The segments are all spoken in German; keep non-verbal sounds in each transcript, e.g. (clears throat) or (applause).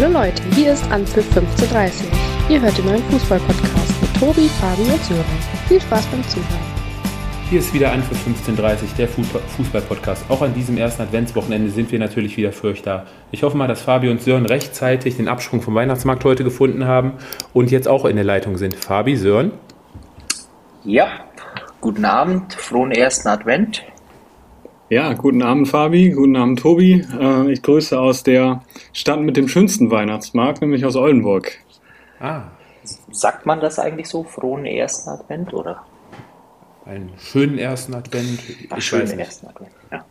Hallo Leute, hier ist Anpfiff 1530. Ihr hört den neuen Fußball-Podcast mit Tobi, Fabi und Sören. Viel Spaß beim Zuhören. Hier ist wieder Anpfiff 1530, der Fußball-Podcast. Auch an diesem ersten Adventswochenende sind wir natürlich wieder für euch da. Ich hoffe mal, dass Fabi und Sören rechtzeitig den Absprung vom Weihnachtsmarkt heute gefunden haben und jetzt auch in der Leitung sind. Fabi, Sören? Ja, guten Abend, frohen ersten Advent. Ja, guten Abend Fabi, guten Abend Tobi. Äh, ich grüße aus der Stadt mit dem schönsten Weihnachtsmarkt, nämlich aus Oldenburg. Ah. Sagt man das eigentlich so, frohen ersten Advent, oder? Einen schönen ersten Advent. Ach, ich schönen ersten Advent, ja.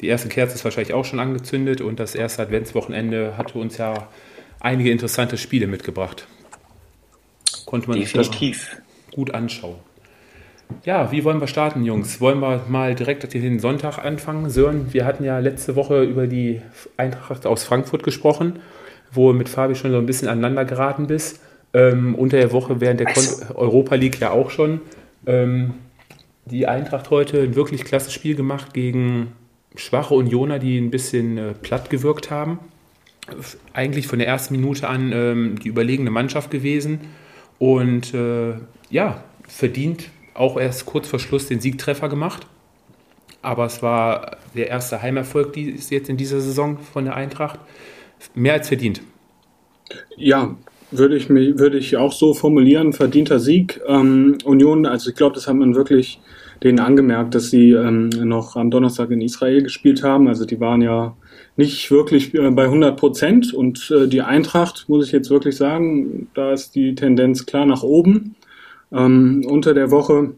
Die erste Kerze ist wahrscheinlich auch schon angezündet und das erste Adventswochenende hatte uns ja einige interessante Spiele mitgebracht. Konnte man Definitiv. sich gut anschauen. Ja, wie wollen wir starten, Jungs? Wollen wir mal direkt den Sonntag anfangen? Sören, wir hatten ja letzte Woche über die Eintracht aus Frankfurt gesprochen, wo mit Fabi schon so ein bisschen aneinander geraten bist. Ähm, unter der Woche während der also. Europa League ja auch schon. Ähm, die Eintracht heute ein wirklich klasse Spiel gemacht gegen schwache Unioner, die ein bisschen äh, platt gewirkt haben. Eigentlich von der ersten Minute an ähm, die überlegene Mannschaft gewesen. Und äh, ja, verdient auch erst kurz vor Schluss den Siegtreffer gemacht. Aber es war der erste Heimerfolg die ist jetzt in dieser Saison von der Eintracht. Mehr als verdient. Ja, würde ich, mich, würde ich auch so formulieren. Verdienter Sieg. Ähm, Union, also ich glaube, das hat man wirklich denen angemerkt, dass sie ähm, noch am Donnerstag in Israel gespielt haben. Also die waren ja nicht wirklich äh, bei 100 Prozent. Und äh, die Eintracht, muss ich jetzt wirklich sagen, da ist die Tendenz klar nach oben. Ähm, unter der Woche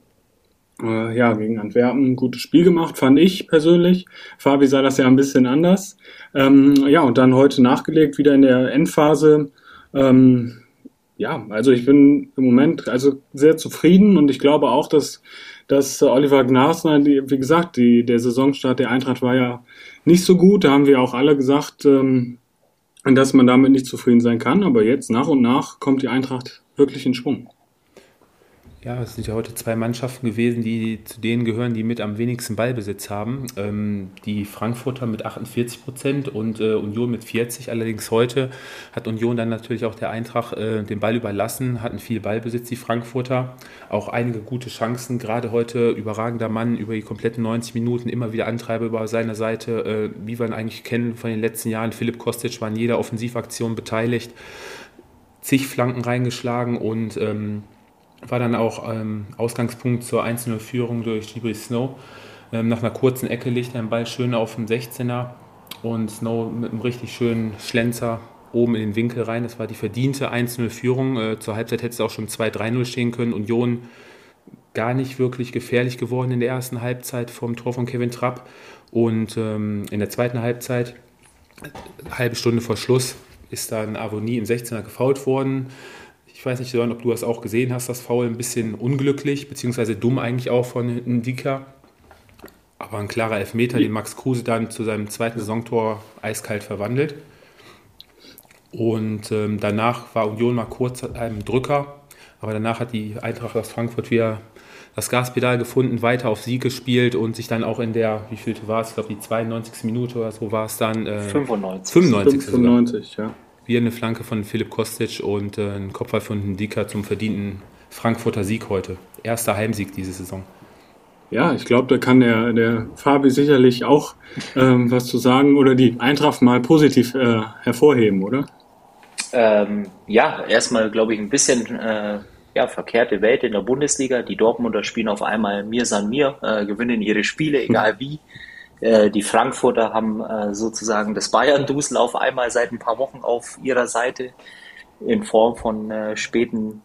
äh, ja, gegen Antwerpen ein gutes Spiel gemacht, fand ich persönlich. Fabi sah das ja ein bisschen anders. Ähm, ja, und dann heute nachgelegt, wieder in der Endphase. Ähm, ja, also ich bin im Moment also sehr zufrieden und ich glaube auch, dass, dass Oliver Glasner, wie gesagt, die, der Saisonstart der Eintracht war ja nicht so gut. Da haben wir auch alle gesagt, ähm, dass man damit nicht zufrieden sein kann. Aber jetzt nach und nach kommt die Eintracht wirklich in Schwung. Ja, es sind ja heute zwei Mannschaften gewesen, die zu denen gehören, die mit am wenigsten Ballbesitz haben. Ähm, die Frankfurter mit 48 Prozent und äh, Union mit 40. Allerdings heute hat Union dann natürlich auch der Eintracht äh, den Ball überlassen, hatten viel Ballbesitz, die Frankfurter. Auch einige gute Chancen, gerade heute überragender Mann über die kompletten 90 Minuten, immer wieder Antreiber über seiner Seite, äh, wie wir ihn eigentlich kennen von den letzten Jahren. Philipp Kostic war in jeder Offensivaktion beteiligt, zig Flanken reingeschlagen und ähm, war dann auch ähm, Ausgangspunkt zur 1-0-Führung durch Gibri Snow. Ähm, nach einer kurzen Ecke legt er den Ball schön auf den 16er und Snow mit einem richtig schönen Schlenzer oben in den Winkel rein. Das war die verdiente 1-0-Führung. Äh, zur Halbzeit hätte es auch schon 2-3-0 stehen können. Union gar nicht wirklich gefährlich geworden in der ersten Halbzeit vom Tor von Kevin Trapp. Und ähm, in der zweiten Halbzeit, halbe Stunde vor Schluss, ist dann Avonie im 16er gefault worden. Ich weiß nicht, Sören, ob du das auch gesehen hast, das Foul ein bisschen unglücklich, beziehungsweise dumm eigentlich auch von Ndika. Aber ein klarer Elfmeter, den Max Kruse dann zu seinem zweiten Saisontor eiskalt verwandelt. Und ähm, danach war Union mal kurz einem Drücker, aber danach hat die Eintracht aus Frankfurt wieder das Gaspedal gefunden, weiter auf Sieg gespielt und sich dann auch in der, wie viel war es, ich glaube die 92. Minute oder so war es dann. Äh, 95. 95, 95 ja wieder eine Flanke von Philipp Kostic und äh, ein Kopfball von Ndika zum verdienten Frankfurter Sieg heute. Erster Heimsieg diese Saison. Ja, ich glaube, da kann der, der Fabi sicherlich auch ähm, was zu sagen oder die Eintracht mal positiv äh, hervorheben, oder? Ähm, ja, erstmal glaube ich ein bisschen äh, ja, verkehrte Welt in der Bundesliga. Die Dortmunder spielen auf einmal mir san mir, äh, gewinnen ihre Spiele, egal wie. Äh, die Frankfurter haben äh, sozusagen das Bayern-Dusel auf einmal seit ein paar Wochen auf ihrer Seite in Form von äh, späten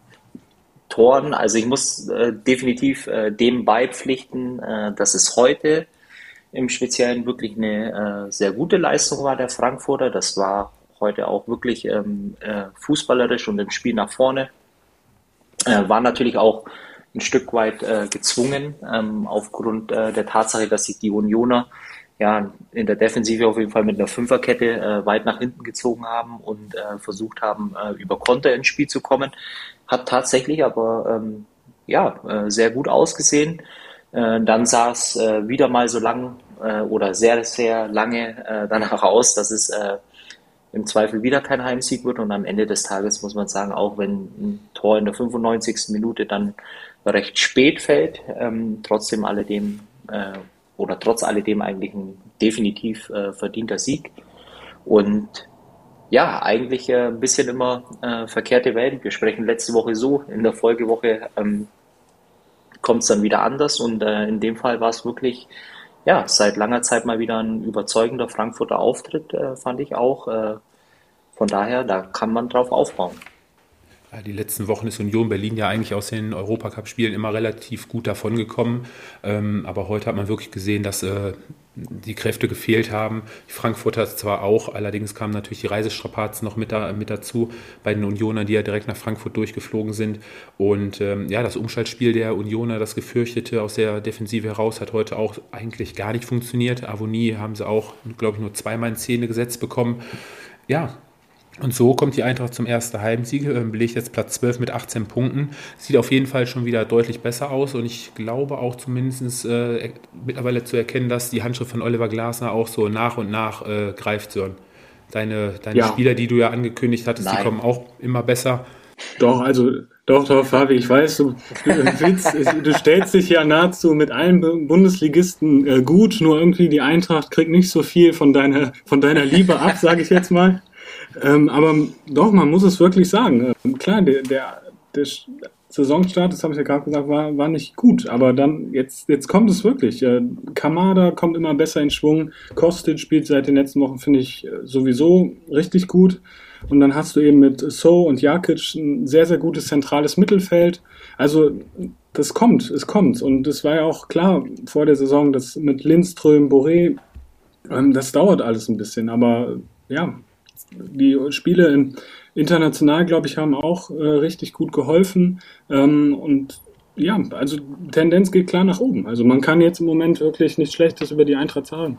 Toren. Also ich muss äh, definitiv äh, dem beipflichten, dass es heute im Speziellen wirklich eine sehr gute Leistung war der Frankfurter. Das war heute auch wirklich ähm, äh, fußballerisch und im Spiel nach vorne. War natürlich auch ein Stück weit äh, gezwungen, ähm, aufgrund äh, der Tatsache, dass sich die Unioner ja in der Defensive auf jeden Fall mit einer Fünferkette äh, weit nach hinten gezogen haben und äh, versucht haben, äh, über Konter ins Spiel zu kommen. Hat tatsächlich aber ähm, ja äh, sehr gut ausgesehen. Äh, dann sah es äh, wieder mal so lang äh, oder sehr, sehr lange äh, danach aus, dass es äh, im Zweifel wieder kein Heimsieg wird. Und am Ende des Tages muss man sagen, auch wenn ein Tor in der 95. Minute dann recht spät fällt, ähm, trotzdem alledem äh, oder trotz alledem eigentlich ein definitiv äh, verdienter Sieg. Und ja, eigentlich äh, ein bisschen immer äh, verkehrte Welt. Wir sprechen letzte Woche so, in der Folgewoche ähm, kommt es dann wieder anders und äh, in dem Fall war es wirklich ja, seit langer Zeit mal wieder ein überzeugender Frankfurter Auftritt, äh, fand ich auch. Äh, von daher, da kann man drauf aufbauen. Die letzten Wochen ist Union Berlin ja eigentlich aus den Europacup-Spielen immer relativ gut davongekommen. Ähm, aber heute hat man wirklich gesehen, dass äh, die Kräfte gefehlt haben. Die Frankfurter zwar auch, allerdings kamen natürlich die Reisestrapazen noch mit dazu bei den Unionern, die ja direkt nach Frankfurt durchgeflogen sind. Und ähm, ja, das Umschaltspiel der Unioner, das gefürchtete aus der Defensive heraus, hat heute auch eigentlich gar nicht funktioniert. Avonie haben sie auch, glaube ich, nur zweimal in Szene gesetzt bekommen. Ja, und so kommt die Eintracht zum ersten Heimsieg, äh, belegt jetzt Platz 12 mit 18 Punkten. Sieht auf jeden Fall schon wieder deutlich besser aus und ich glaube auch zumindest äh, mittlerweile zu erkennen, dass die Handschrift von Oliver Glasner auch so nach und nach äh, greift, Sören. Deine, deine ja. Spieler, die du ja angekündigt hattest, Nein. die kommen auch immer besser. Doch, also doch, doch, Fabi, ich weiß, du, willst, du stellst dich ja nahezu mit allen Bundesligisten äh, gut, nur irgendwie die Eintracht kriegt nicht so viel von deiner, von deiner Liebe ab, sage ich jetzt mal. Ähm, aber doch, man muss es wirklich sagen. Ähm, klar, der, der, der Saisonstart, das habe ich ja gerade gesagt, war, war nicht gut. Aber dann, jetzt, jetzt kommt es wirklich. Äh, Kamada kommt immer besser in Schwung. Kostic spielt seit den letzten Wochen, finde ich, äh, sowieso richtig gut. Und dann hast du eben mit So und Jakic ein sehr, sehr gutes zentrales Mittelfeld. Also das kommt, es kommt. Und es war ja auch klar vor der Saison, dass mit Lindström, Boré, ähm, das dauert alles ein bisschen. Aber ja, die Spiele international, glaube ich, haben auch äh, richtig gut geholfen. Ähm, und ja, also Tendenz geht klar nach oben. Also man kann jetzt im Moment wirklich nichts Schlechtes über die Eintracht sagen.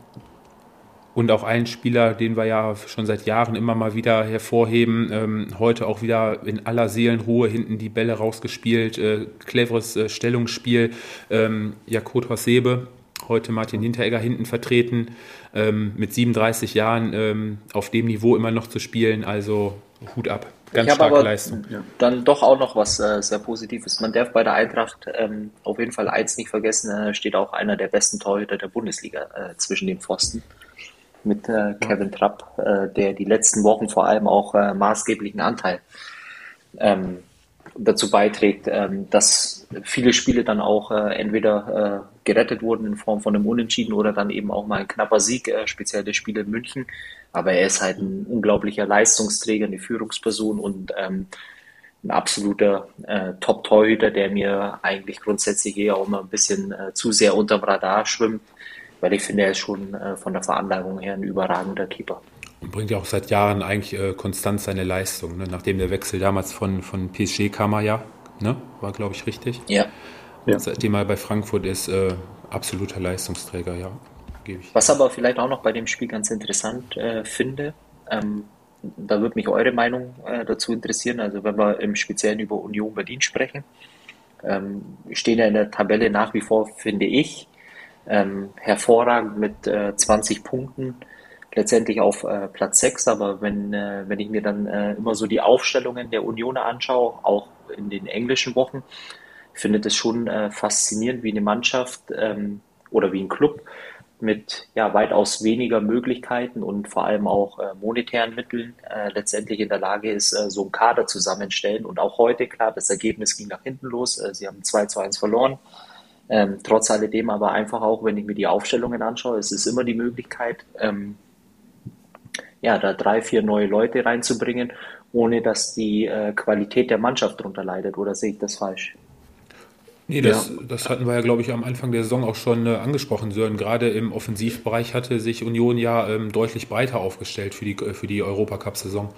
Und auch ein Spieler, den wir ja schon seit Jahren immer mal wieder hervorheben, ähm, heute auch wieder in aller Seelenruhe hinten die Bälle rausgespielt, äh, cleveres äh, Stellungsspiel. Ähm, Jakot Hossebe, heute Martin Hinteregger hinten vertreten, ähm, mit 37 Jahren ähm, auf dem Niveau immer noch zu spielen. Also Hut ab. Ganz ich starke aber Leistung. Dann doch auch noch was äh, sehr Positives. Man darf bei der Eintracht ähm, auf jeden Fall eins nicht vergessen, äh, steht auch einer der besten Torhüter der Bundesliga äh, zwischen den Pfosten mit äh, Kevin Trapp, äh, der die letzten Wochen vor allem auch äh, maßgeblichen Anteil ähm, dazu beiträgt, ähm, dass viele Spiele dann auch äh, entweder äh, gerettet wurden in Form von einem Unentschieden oder dann eben auch mal ein knapper Sieg, äh, speziell der Spiele in München. Aber er ist halt ein unglaublicher Leistungsträger, eine Führungsperson und ähm, ein absoluter äh, Top-Torhüter, der mir eigentlich grundsätzlich eher auch immer ein bisschen äh, zu sehr unterm Radar schwimmt, weil ich finde, er ist schon äh, von der Veranlagung her ein überragender Keeper. Und bringt ja auch seit Jahren eigentlich äh, konstant seine Leistung. Ne? Nachdem der Wechsel damals von, von PSG kam er ja, ne? war glaube ich richtig. Ja. Ja. Seitdem er bei Frankfurt ist, äh, absoluter Leistungsträger, ja. Gebe ich. Was aber vielleicht auch noch bei dem Spiel ganz interessant äh, finde, ähm, da würde mich eure Meinung äh, dazu interessieren. Also wenn wir im Speziellen über Union Berlin sprechen, ähm, stehen ja in der Tabelle nach wie vor, finde ich, ähm, hervorragend mit äh, 20 Punkten letztendlich auf äh, Platz 6, aber wenn, äh, wenn ich mir dann äh, immer so die Aufstellungen der Unioner anschaue, auch in den englischen Wochen, finde das schon äh, faszinierend, wie eine Mannschaft ähm, oder wie ein Club mit ja, weitaus weniger Möglichkeiten und vor allem auch äh, monetären Mitteln äh, letztendlich in der Lage ist, äh, so einen Kader zusammenstellen. Und auch heute, klar, das Ergebnis ging nach hinten los. Äh, sie haben 2 zu 1 verloren. Ähm, trotz alledem aber einfach auch, wenn ich mir die Aufstellungen anschaue, es ist immer die Möglichkeit, ähm, ja, da drei, vier neue Leute reinzubringen, ohne dass die äh, Qualität der Mannschaft darunter leidet. Oder sehe ich das falsch? Nee, das, ja. das hatten wir ja, glaube ich, am Anfang der Saison auch schon äh, angesprochen, Sören. Gerade im Offensivbereich hatte sich Union ja ähm, deutlich breiter aufgestellt für die, für die Europacup-Saison.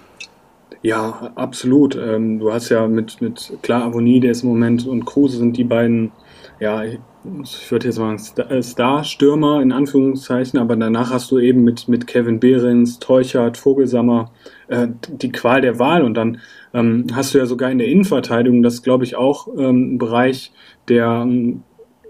Ja, absolut. Ähm, du hast ja mit, mit klar Avonie, der ist im Moment, und Kruse sind die beiden ja, ich würde jetzt mal äh, Star-Stürmer in Anführungszeichen, aber danach hast du eben mit, mit Kevin Behrens, Teuchert, Vogelsammer äh, die Qual der Wahl und dann ähm, hast du ja sogar in der Innenverteidigung, das glaube ich auch ähm, ein Bereich, der ähm,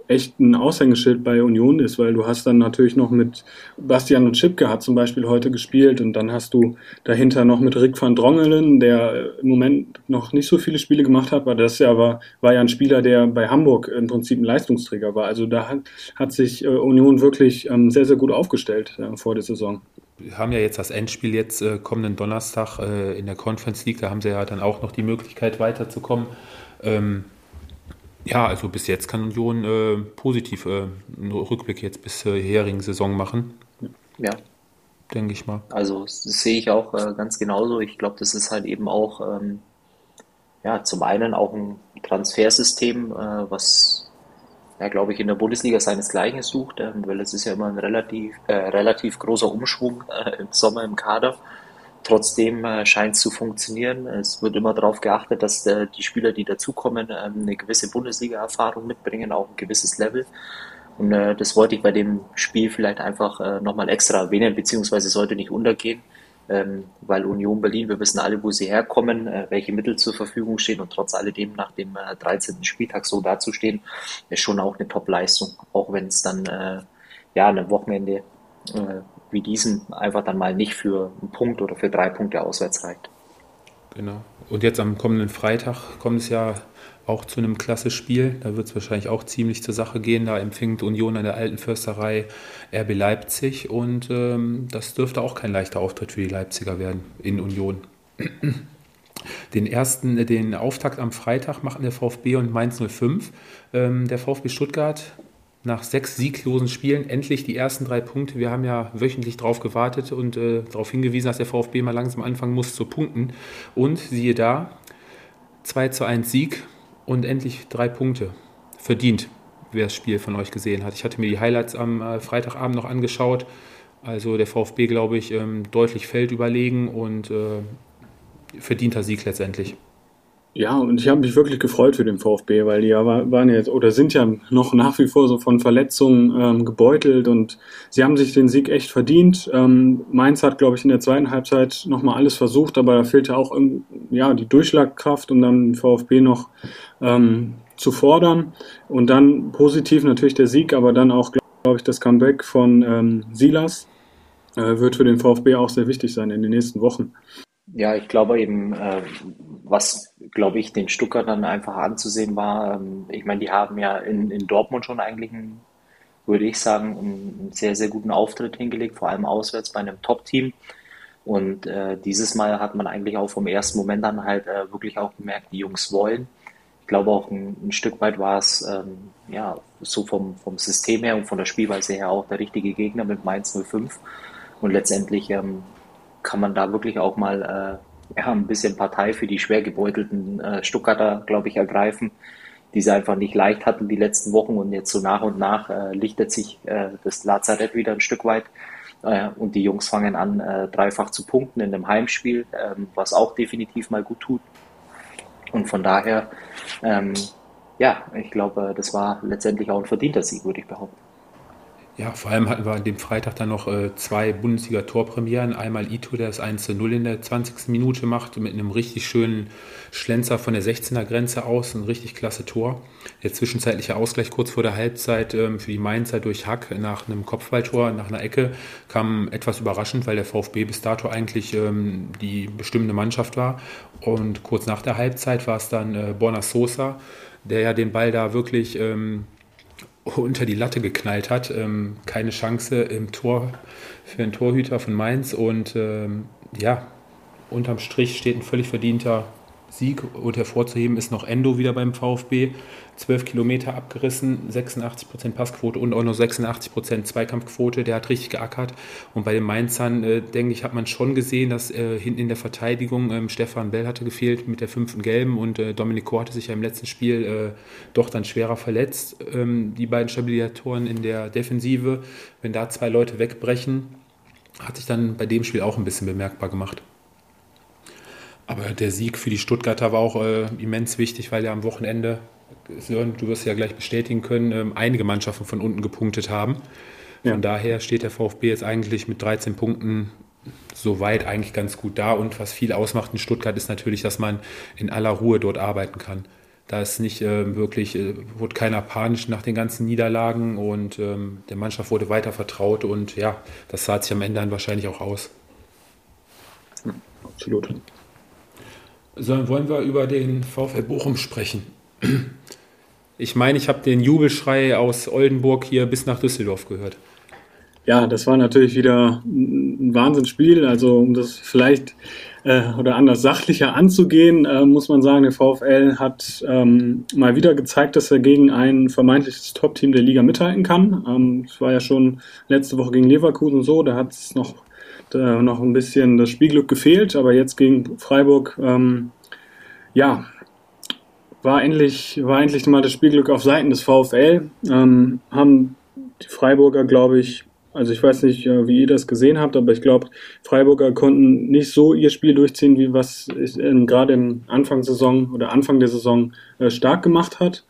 echt ein Aushängeschild bei Union ist, weil du hast dann natürlich noch mit Bastian und Chipke hat zum Beispiel heute gespielt und dann hast du dahinter noch mit Rick van Drongelen, der im Moment noch nicht so viele Spiele gemacht hat, weil das ja war, war ja ein Spieler, der bei Hamburg im Prinzip ein Leistungsträger war. Also da hat, hat sich äh, Union wirklich ähm, sehr, sehr gut aufgestellt äh, vor der Saison. Wir haben ja jetzt das Endspiel jetzt äh, kommenden Donnerstag äh, in der Conference League, da haben sie ja dann auch noch die Möglichkeit weiterzukommen. Ähm, ja, also bis jetzt kann Union äh, positiv äh, einen Rückblick jetzt bis zur herigen Saison machen. Ja. Denke ich mal. Also das sehe ich auch äh, ganz genauso. Ich glaube, das ist halt eben auch ähm, ja, zum einen auch ein Transfersystem, äh, was ja, glaube ich, in der Bundesliga seinesgleichen sucht, äh, weil es ist ja immer ein relativ, äh, relativ großer Umschwung äh, im Sommer im Kader. Trotzdem äh, scheint es zu funktionieren. Es wird immer darauf geachtet, dass äh, die Spieler, die dazukommen, äh, eine gewisse Bundesliga-Erfahrung mitbringen, auch ein gewisses Level. Und äh, das wollte ich bei dem Spiel vielleicht einfach äh, nochmal extra erwähnen, beziehungsweise sollte nicht untergehen, ähm, weil Union Berlin, wir wissen alle, wo sie herkommen, äh, welche Mittel zur Verfügung stehen und trotz alledem nach dem äh, 13. Spieltag so dazustehen, ist schon auch eine Top-Leistung, auch wenn es dann äh, ja einem Wochenende äh, wie diesen einfach dann mal nicht für einen Punkt oder für drei Punkte auswärts reicht. Genau. Und jetzt am kommenden Freitag kommt es ja auch zu einem klasse Spiel. Da wird es wahrscheinlich auch ziemlich zur Sache gehen. Da empfängt Union an der alten Försterei RB Leipzig und ähm, das dürfte auch kein leichter Auftritt für die Leipziger werden in Union. (clears throat) Den ersten, den Auftakt am Freitag machen der VfB und Mainz 05. Ähm, der VfB Stuttgart nach sechs sieglosen Spielen endlich die ersten drei Punkte. Wir haben ja wöchentlich darauf gewartet und äh, darauf hingewiesen, dass der VfB mal langsam anfangen muss zu punkten. Und siehe da, 2 zu 1 Sieg und endlich drei Punkte. Verdient, wer das Spiel von euch gesehen hat. Ich hatte mir die Highlights am äh, Freitagabend noch angeschaut. Also der VfB, glaube ich, ähm, deutlich feldüberlegen und äh, verdienter Sieg letztendlich. Ja, und ich habe mich wirklich gefreut für den VfB, weil die ja waren jetzt oder sind ja noch nach wie vor so von Verletzungen ähm, gebeutelt und sie haben sich den Sieg echt verdient. Ähm, Mainz hat, glaube ich, in der zweiten Halbzeit nochmal alles versucht, aber da fehlte auch ja, die Durchschlagkraft, um dann den VfB noch ähm, zu fordern. Und dann positiv natürlich der Sieg, aber dann auch, glaube ich, das Comeback von ähm, Silas äh, wird für den VfB auch sehr wichtig sein in den nächsten Wochen. Ja, ich glaube eben, äh, was, glaube ich, den Stuttgartern einfach anzusehen war, ähm, ich meine, die haben ja in, in Dortmund schon eigentlich einen, würde ich sagen, einen sehr, sehr guten Auftritt hingelegt, vor allem auswärts bei einem Top-Team. Und äh, dieses Mal hat man eigentlich auch vom ersten Moment an halt äh, wirklich auch gemerkt, die Jungs wollen. Ich glaube auch ein, ein Stück weit war es ähm, ja so vom, vom System her und von der Spielweise her auch der richtige Gegner mit Mainz 05. Und letztendlich ähm, kann man da wirklich auch mal äh, ja, ein bisschen Partei für die schwer gebeutelten äh, Stuttgarter, glaube ich, ergreifen, die sie einfach nicht leicht hatten die letzten Wochen und jetzt so nach und nach äh, lichtet sich äh, das Lazarett wieder ein Stück weit äh, und die Jungs fangen an, äh, dreifach zu punkten in einem Heimspiel, ähm, was auch definitiv mal gut tut. Und von daher, ähm, ja, ich glaube, das war letztendlich auch ein verdienter Sieg, würde ich behaupten. Ja, vor allem hatten wir an dem Freitag dann noch äh, zwei Bundesliga-Torpremieren. Einmal Ito, der das 1 0 in der 20. Minute macht, mit einem richtig schönen Schlenzer von der 16er Grenze aus. Ein richtig klasse Tor. Der zwischenzeitliche Ausgleich kurz vor der Halbzeit ähm, für die Mainzer durch Hack nach einem Kopfballtor, nach einer Ecke, kam etwas überraschend, weil der VfB bis dato eigentlich ähm, die bestimmende Mannschaft war. Und kurz nach der Halbzeit war es dann äh, Borna Sosa, der ja den Ball da wirklich. Ähm, unter die Latte geknallt hat. Ähm, keine Chance im Tor für einen Torhüter von Mainz. Und ähm, ja, unterm Strich steht ein völlig verdienter Sieg. Und hervorzuheben ist noch Endo wieder beim VfB. 12 Kilometer abgerissen, 86% Passquote und auch noch 86% Zweikampfquote. Der hat richtig geackert. Und bei den Mainzern, äh, denke ich, hat man schon gesehen, dass äh, hinten in der Verteidigung ähm, Stefan Bell hatte gefehlt mit der fünften Gelben und äh, Dominico hatte sich ja im letzten Spiel äh, doch dann schwerer verletzt. Ähm, die beiden Stabilisatoren in der Defensive, wenn da zwei Leute wegbrechen, hat sich dann bei dem Spiel auch ein bisschen bemerkbar gemacht. Aber der Sieg für die Stuttgarter war auch äh, immens wichtig, weil ja am Wochenende Sören, du wirst ja gleich bestätigen können, ähm, einige Mannschaften von unten gepunktet haben. Von ja. daher steht der VfB jetzt eigentlich mit 13 Punkten soweit eigentlich ganz gut da. Und was viel ausmacht in Stuttgart ist natürlich, dass man in aller Ruhe dort arbeiten kann. Da ist nicht äh, wirklich, äh, wurde keiner panisch nach den ganzen Niederlagen und ähm, der Mannschaft wurde weiter vertraut und ja, das zahlt sich am Ende dann wahrscheinlich auch aus. Absolut. So, wollen wir über den VfL Bochum sprechen? Ich meine, ich habe den Jubelschrei aus Oldenburg hier bis nach Düsseldorf gehört. Ja, das war natürlich wieder ein Wahnsinnsspiel. Also um das vielleicht äh, oder anders sachlicher anzugehen, äh, muss man sagen, der VfL hat ähm, mal wieder gezeigt, dass er gegen ein vermeintliches Top-Team der Liga mithalten kann. Ähm, es war ja schon letzte Woche gegen Leverkusen so, da hat es noch, da noch ein bisschen das Spielglück gefehlt, aber jetzt gegen Freiburg, ähm, ja, war endlich, war endlich mal das Spielglück auf Seiten des VfL. Ähm, haben die Freiburger, glaube ich, also ich weiß nicht, äh, wie ihr das gesehen habt, aber ich glaube, Freiburger konnten nicht so ihr Spiel durchziehen, wie was ähm, gerade im Anfangssaison oder Anfang der Saison äh, stark gemacht hat.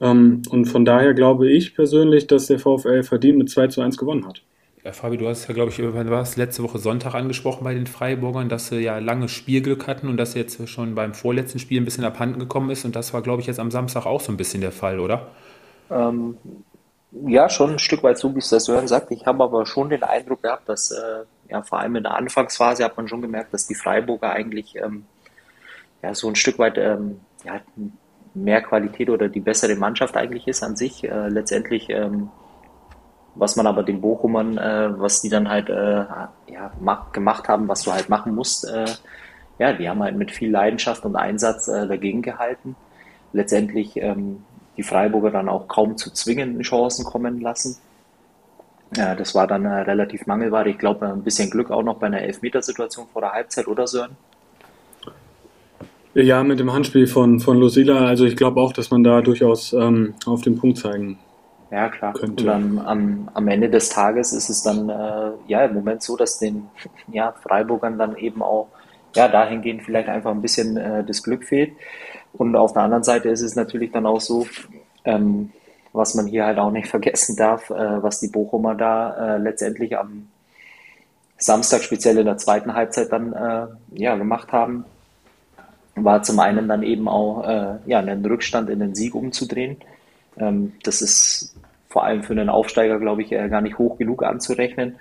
Ähm, und von daher glaube ich persönlich, dass der VfL verdient mit 2 zu 1 gewonnen hat. Ja, Fabi, du hast ja, glaube ich, wann letzte Woche Sonntag angesprochen bei den Freiburgern, dass sie ja lange Spielglück hatten und dass jetzt schon beim vorletzten Spiel ein bisschen abhanden gekommen ist. Und das war, glaube ich, jetzt am Samstag auch so ein bisschen der Fall, oder? Ähm, ja, schon ein Stück weit so, wie es das Sören sagt. Ich habe aber schon den Eindruck gehabt, dass äh, ja vor allem in der Anfangsphase hat man schon gemerkt, dass die Freiburger eigentlich ähm, ja so ein Stück weit ähm, ja, mehr Qualität oder die bessere Mannschaft eigentlich ist an sich. Äh, letztendlich ähm, was man aber den Bochumern, äh, was die dann halt äh, ja, mach, gemacht haben, was du halt machen musst, äh, ja, die haben halt mit viel Leidenschaft und Einsatz äh, dagegen gehalten. Letztendlich ähm, die Freiburger dann auch kaum zu zwingenden Chancen kommen lassen. Ja, das war dann äh, relativ mangelbar. Ich glaube, ein bisschen Glück auch noch bei einer Elfmetersituation vor der Halbzeit, oder Sören? Ja, mit dem Handspiel von, von Lucila. Also ich glaube auch, dass man da durchaus ähm, auf den Punkt zeigen ja, klar. Könnte. Und dann am, am Ende des Tages ist es dann äh, ja im Moment so, dass den (laughs) ja, Freiburgern dann eben auch ja, dahingehend vielleicht einfach ein bisschen äh, das Glück fehlt. Und auf der anderen Seite ist es natürlich dann auch so, ähm, was man hier halt auch nicht (laughs) vergessen darf, äh, was die Bochumer da äh, letztendlich am Samstag, speziell in der zweiten Halbzeit dann äh, ja, gemacht haben, war zum einen dann eben auch äh, ja, einen Rückstand in den Sieg umzudrehen. Ähm, das ist vor allem für einen Aufsteiger, glaube ich, äh, gar nicht hoch genug anzurechnen.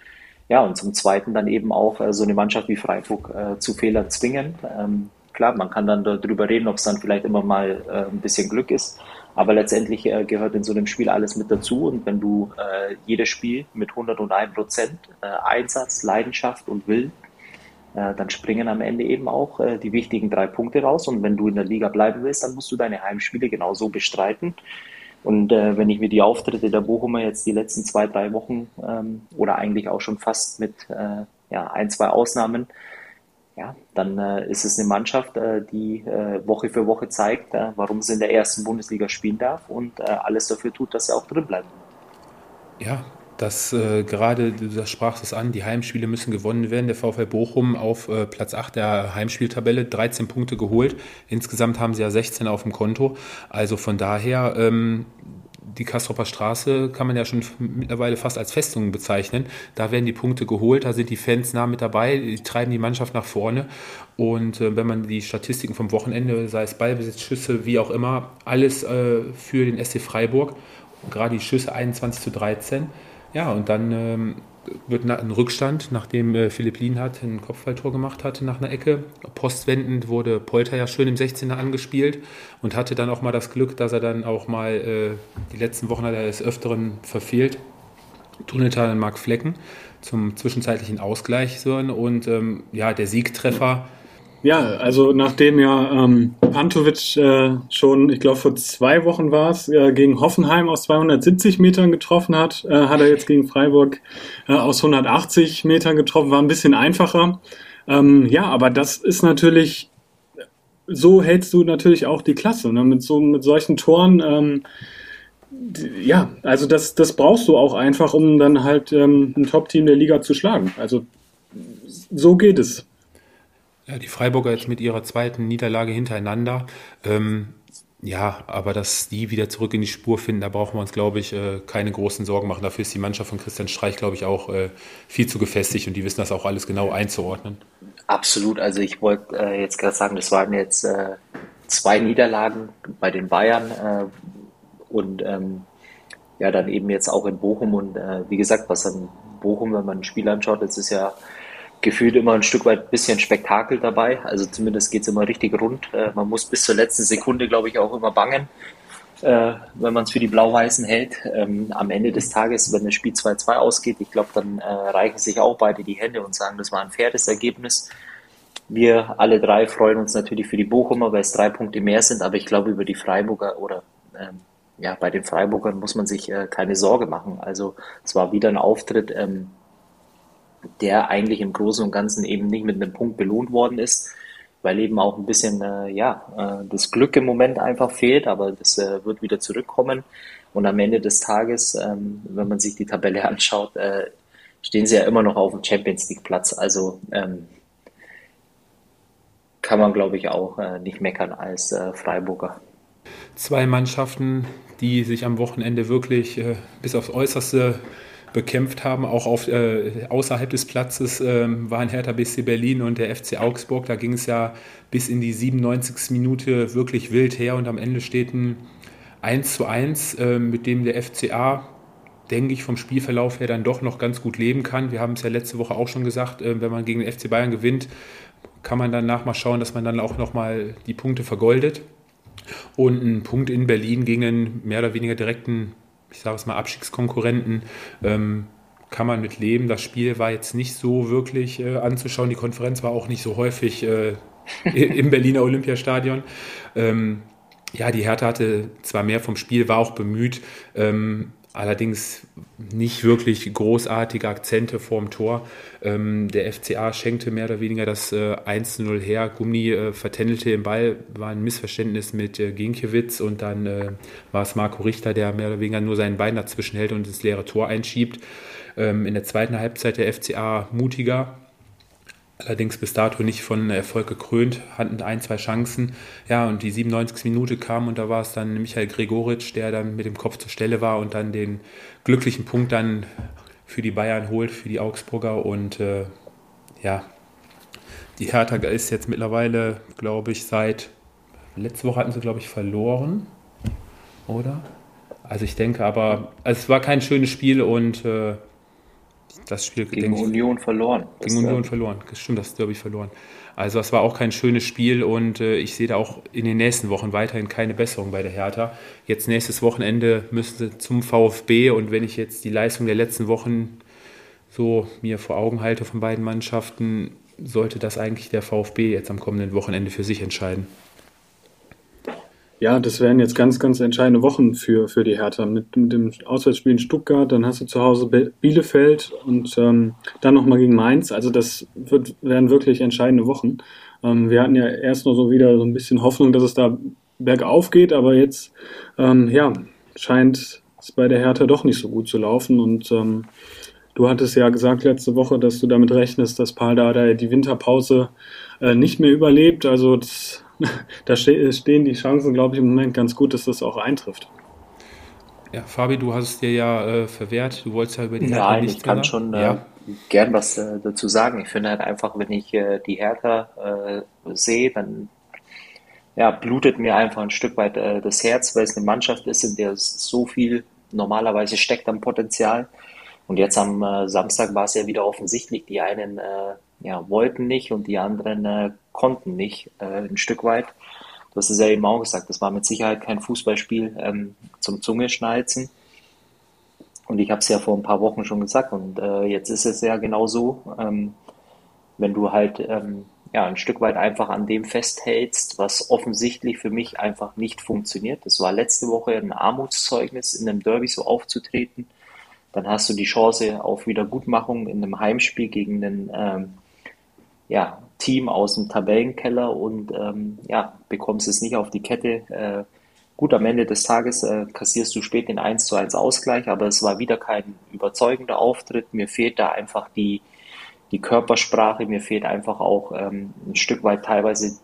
Ja, und zum Zweiten dann eben auch äh, so eine Mannschaft wie Freiburg äh, zu Fehlern zwingen. Ähm, klar, man kann dann darüber reden, ob es dann vielleicht immer mal ein bisschen Glück ist, aber letztendlich gehört in so einem Spiel alles mit dazu. Und wenn du jedes Spiel mit 101 Prozent Einsatz, Leidenschaft und Willen dann springen am Ende eben auch die wichtigen drei Punkte raus. Und wenn du in der Liga bleiben willst, dann musst du deine Heimspiele genauso bestreiten. Und äh, wenn ich mir die Auftritte der Bochumer jetzt die letzten zwei, drei Wochen ähm, oder eigentlich auch schon fast mit äh, ja, ein, zwei Ausnahmen, ja, dann äh, ist es eine Mannschaft, äh, die äh, Woche für Woche zeigt, äh, warum sie in der ersten Bundesliga spielen darf und alles dafür tut, dass sie auch drin bleiben. Ja, dass äh, gerade, du sprachst es an, die Heimspiele müssen gewonnen werden. Der VfL Bochum auf äh, Platz 8 der Heimspieltabelle 13 Punkte geholt. Insgesamt haben sie ja 16 auf dem Konto. Also von daher, ähm, die Kastropper Straße kann man ja schon mittlerweile fast als Festung bezeichnen. Da werden die Punkte geholt, da sind die Fans nah mit dabei, die treiben die Mannschaft nach vorne. Und äh, wenn man die Statistiken vom Wochenende, sei es Ballbesitz, Schüsse, wie auch immer, alles äh, für den SC Freiburg, gerade die Schüsse 21 zu 13 ja, und dann ähm, wird ein Rückstand, nachdem äh, Philipp Lienhardt ein Kopfballtor gemacht hatte nach einer Ecke. Postwendend wurde Polter ja schön im 16er angespielt und hatte dann auch mal das Glück, dass er dann auch mal äh, die letzten Wochen hat er des Öfteren verfehlt. Tunneltal Mark Flecken zum zwischenzeitlichen Ausgleich. Und ähm, ja, der Siegtreffer ja, also nachdem ja ähm, Pantovic äh, schon, ich glaube vor zwei Wochen war es, äh, gegen Hoffenheim aus 270 Metern getroffen hat, äh, hat er jetzt gegen Freiburg äh, aus 180 Metern getroffen, war ein bisschen einfacher. Ähm, ja, aber das ist natürlich, so hältst du natürlich auch die Klasse, ne? mit, so, mit solchen Toren. Ähm, ja, also das, das brauchst du auch einfach, um dann halt ähm, ein Top-Team der Liga zu schlagen. Also so geht es. Ja, die Freiburger jetzt mit ihrer zweiten Niederlage hintereinander. Ähm, ja, aber dass die wieder zurück in die Spur finden, da brauchen wir uns, glaube ich, äh, keine großen Sorgen machen. Dafür ist die Mannschaft von Christian Streich, glaube ich, auch äh, viel zu gefestigt und die wissen das auch alles genau einzuordnen. Absolut. Also ich wollte äh, jetzt gerade sagen, das waren jetzt zwei Niederlagen bei den Bayern und ähm, ja, dann eben jetzt auch in Bochum und wie gesagt, was an Bochum, wenn man ein Spiel anschaut, das ist ja gefühlt immer ein Stück weit bisschen Spektakel dabei. Also zumindest geht es immer richtig rund. Äh, man muss bis zur letzten Sekunde, glaube ich, auch immer bangen, äh, wenn man es für die Blau-Weißen hält. Ähm, am Ende des Tages, wenn das Spiel 2-2 ausgeht, ich glaube, dann äh, reichen sich auch beide die Hände und sagen, das war ein faires Ergebnis. Wir alle drei freuen uns natürlich für die Bochumer, weil es drei Punkte mehr sind, aber ich glaube, über die Freiburger oder ähm, ja, bei den Freiburgern muss man sich äh, keine Sorge machen. Also es war wieder ein Auftritt, ähm, der eigentlich im Großen und Ganzen eben nicht mit einem Punkt belohnt worden ist, weil eben auch ein bisschen äh, ja, äh, das Glück im Moment einfach fehlt, aber das äh, wird wieder zurückkommen. Und am Ende des Tages, ähm, wenn man sich die Tabelle (laughs) anschaut, äh, stehen sie ja immer noch auf dem Champions League Platz. Also ähm, kann man, glaube ich, auch äh, nicht meckern als äh, Freiburger. Zwei Mannschaften, die sich am Wochenende wirklich bis aufs Äußerste bekämpft haben, auch auf, äh, außerhalb des Platzes, äh, waren Hertha BC Berlin und der FC Augsburg. Da ging es ja bis in die 97. Minute wirklich wild her und am Ende steht ein 1 zu 1, äh, mit dem der FCA, denke ich, vom Spielverlauf her dann doch noch ganz gut leben kann. Wir haben es ja letzte Woche auch schon gesagt, äh, wenn man gegen den FC Bayern gewinnt, kann man danach mal schauen, dass man dann auch nochmal die Punkte vergoldet. Und ein Punkt in Berlin gegen einen mehr oder weniger direkten ich sage es mal, Abstiegskonkurrenten ähm, kann man mit leben. Das Spiel war jetzt nicht so wirklich äh, anzuschauen. Die Konferenz war auch nicht so häufig äh, im Berliner Olympiastadion. Ähm, ja, die Hertha hatte zwar mehr vom Spiel, war auch bemüht, ähm, allerdings nicht wirklich großartige Akzente vorm Tor. Ähm, der FCA schenkte mehr oder weniger das äh, 1-0 her. Gummi äh, vertändelte im Ball, war ein Missverständnis mit äh, Ginkiewicz und dann äh, war es Marco Richter, der mehr oder weniger nur sein Bein dazwischen hält und das leere Tor einschiebt. Ähm, in der zweiten Halbzeit der FCA mutiger, allerdings bis dato nicht von Erfolg gekrönt, hatten ein, zwei Chancen. Ja, und die 97. Minute kam und da war es dann Michael Gregoritsch, der dann mit dem Kopf zur Stelle war und dann den glücklichen Punkt dann für die Bayern holt, für die Augsburger. Und äh, ja, die Hertha ist jetzt mittlerweile, glaube ich, seit letzte Woche hatten sie, glaube ich, verloren, oder? Also ich denke aber, also es war kein schönes Spiel und äh, das Spiel gegen Union ich, verloren. Gegen das Union verloren. Das stimmt, das Derby verloren. Also es war auch kein schönes Spiel und äh, ich sehe da auch in den nächsten Wochen weiterhin keine Besserung bei der Hertha. Jetzt nächstes Wochenende müssen sie zum VfB und wenn ich jetzt die Leistung der letzten Wochen so mir vor Augen halte von beiden Mannschaften, sollte das eigentlich der VfB jetzt am kommenden Wochenende für sich entscheiden. Ja, das wären jetzt ganz, ganz entscheidende Wochen für, für die Hertha. Mit, mit dem Auswärtsspiel in Stuttgart, dann hast du zu Hause Bielefeld und ähm, dann nochmal gegen Mainz. Also das wird, werden wirklich entscheidende Wochen. Ähm, wir hatten ja erst noch so wieder so ein bisschen Hoffnung, dass es da bergauf geht, aber jetzt, ähm, ja, scheint es bei der Hertha doch nicht so gut zu laufen und ähm, Du hattest ja gesagt letzte Woche, dass du damit rechnest, dass Paul Dardai die Winterpause äh, nicht mehr überlebt. Also das (laughs) da stehen die Chancen, glaube ich, im Moment ganz gut, dass das auch eintrifft. Ja, Fabi, du hast es dir ja äh, verwehrt. Du wolltest ja über die Hertha Nein, ich kann schon äh, ja. gern was äh, dazu sagen. Ich finde halt einfach, wenn ich äh, die Hertha äh, sehe, dann ja, blutet mir einfach ein Stück weit äh, das Herz, weil es eine Mannschaft ist, in der so viel normalerweise steckt am Potenzial. Und jetzt am Samstag war es ja wieder offensichtlich, die einen ja, wollten nicht und die anderen konnten nicht, äh, ein Stück weit. Du hast es ja eben auch gesagt, das war mit Sicherheit kein Fußballspiel ähm, zum Zungeschnalzen. Und ich habe es ja vor ein paar Wochen schon gesagt und äh, jetzt ist es ja genau so, ähm, wenn du halt ähm, ja, ein Stück weit einfach an dem festhältst, was offensichtlich für mich einfach nicht funktioniert. Das war letzte Woche ein Armutszeugnis, in einem Derby so aufzutreten. Dann hast du die Chance auf Wiedergutmachung in einem Heimspiel gegen einen ähm, ja, Team aus dem Tabellenkeller und ähm, ja, bekommst es nicht auf die Kette. Äh, gut, am Ende des Tages äh, kassierst du spät den 1 zu 1 Ausgleich, aber es war wieder kein überzeugender Auftritt. Mir fehlt da einfach die, die Körpersprache, mir fehlt einfach auch ähm, ein Stück weit teilweise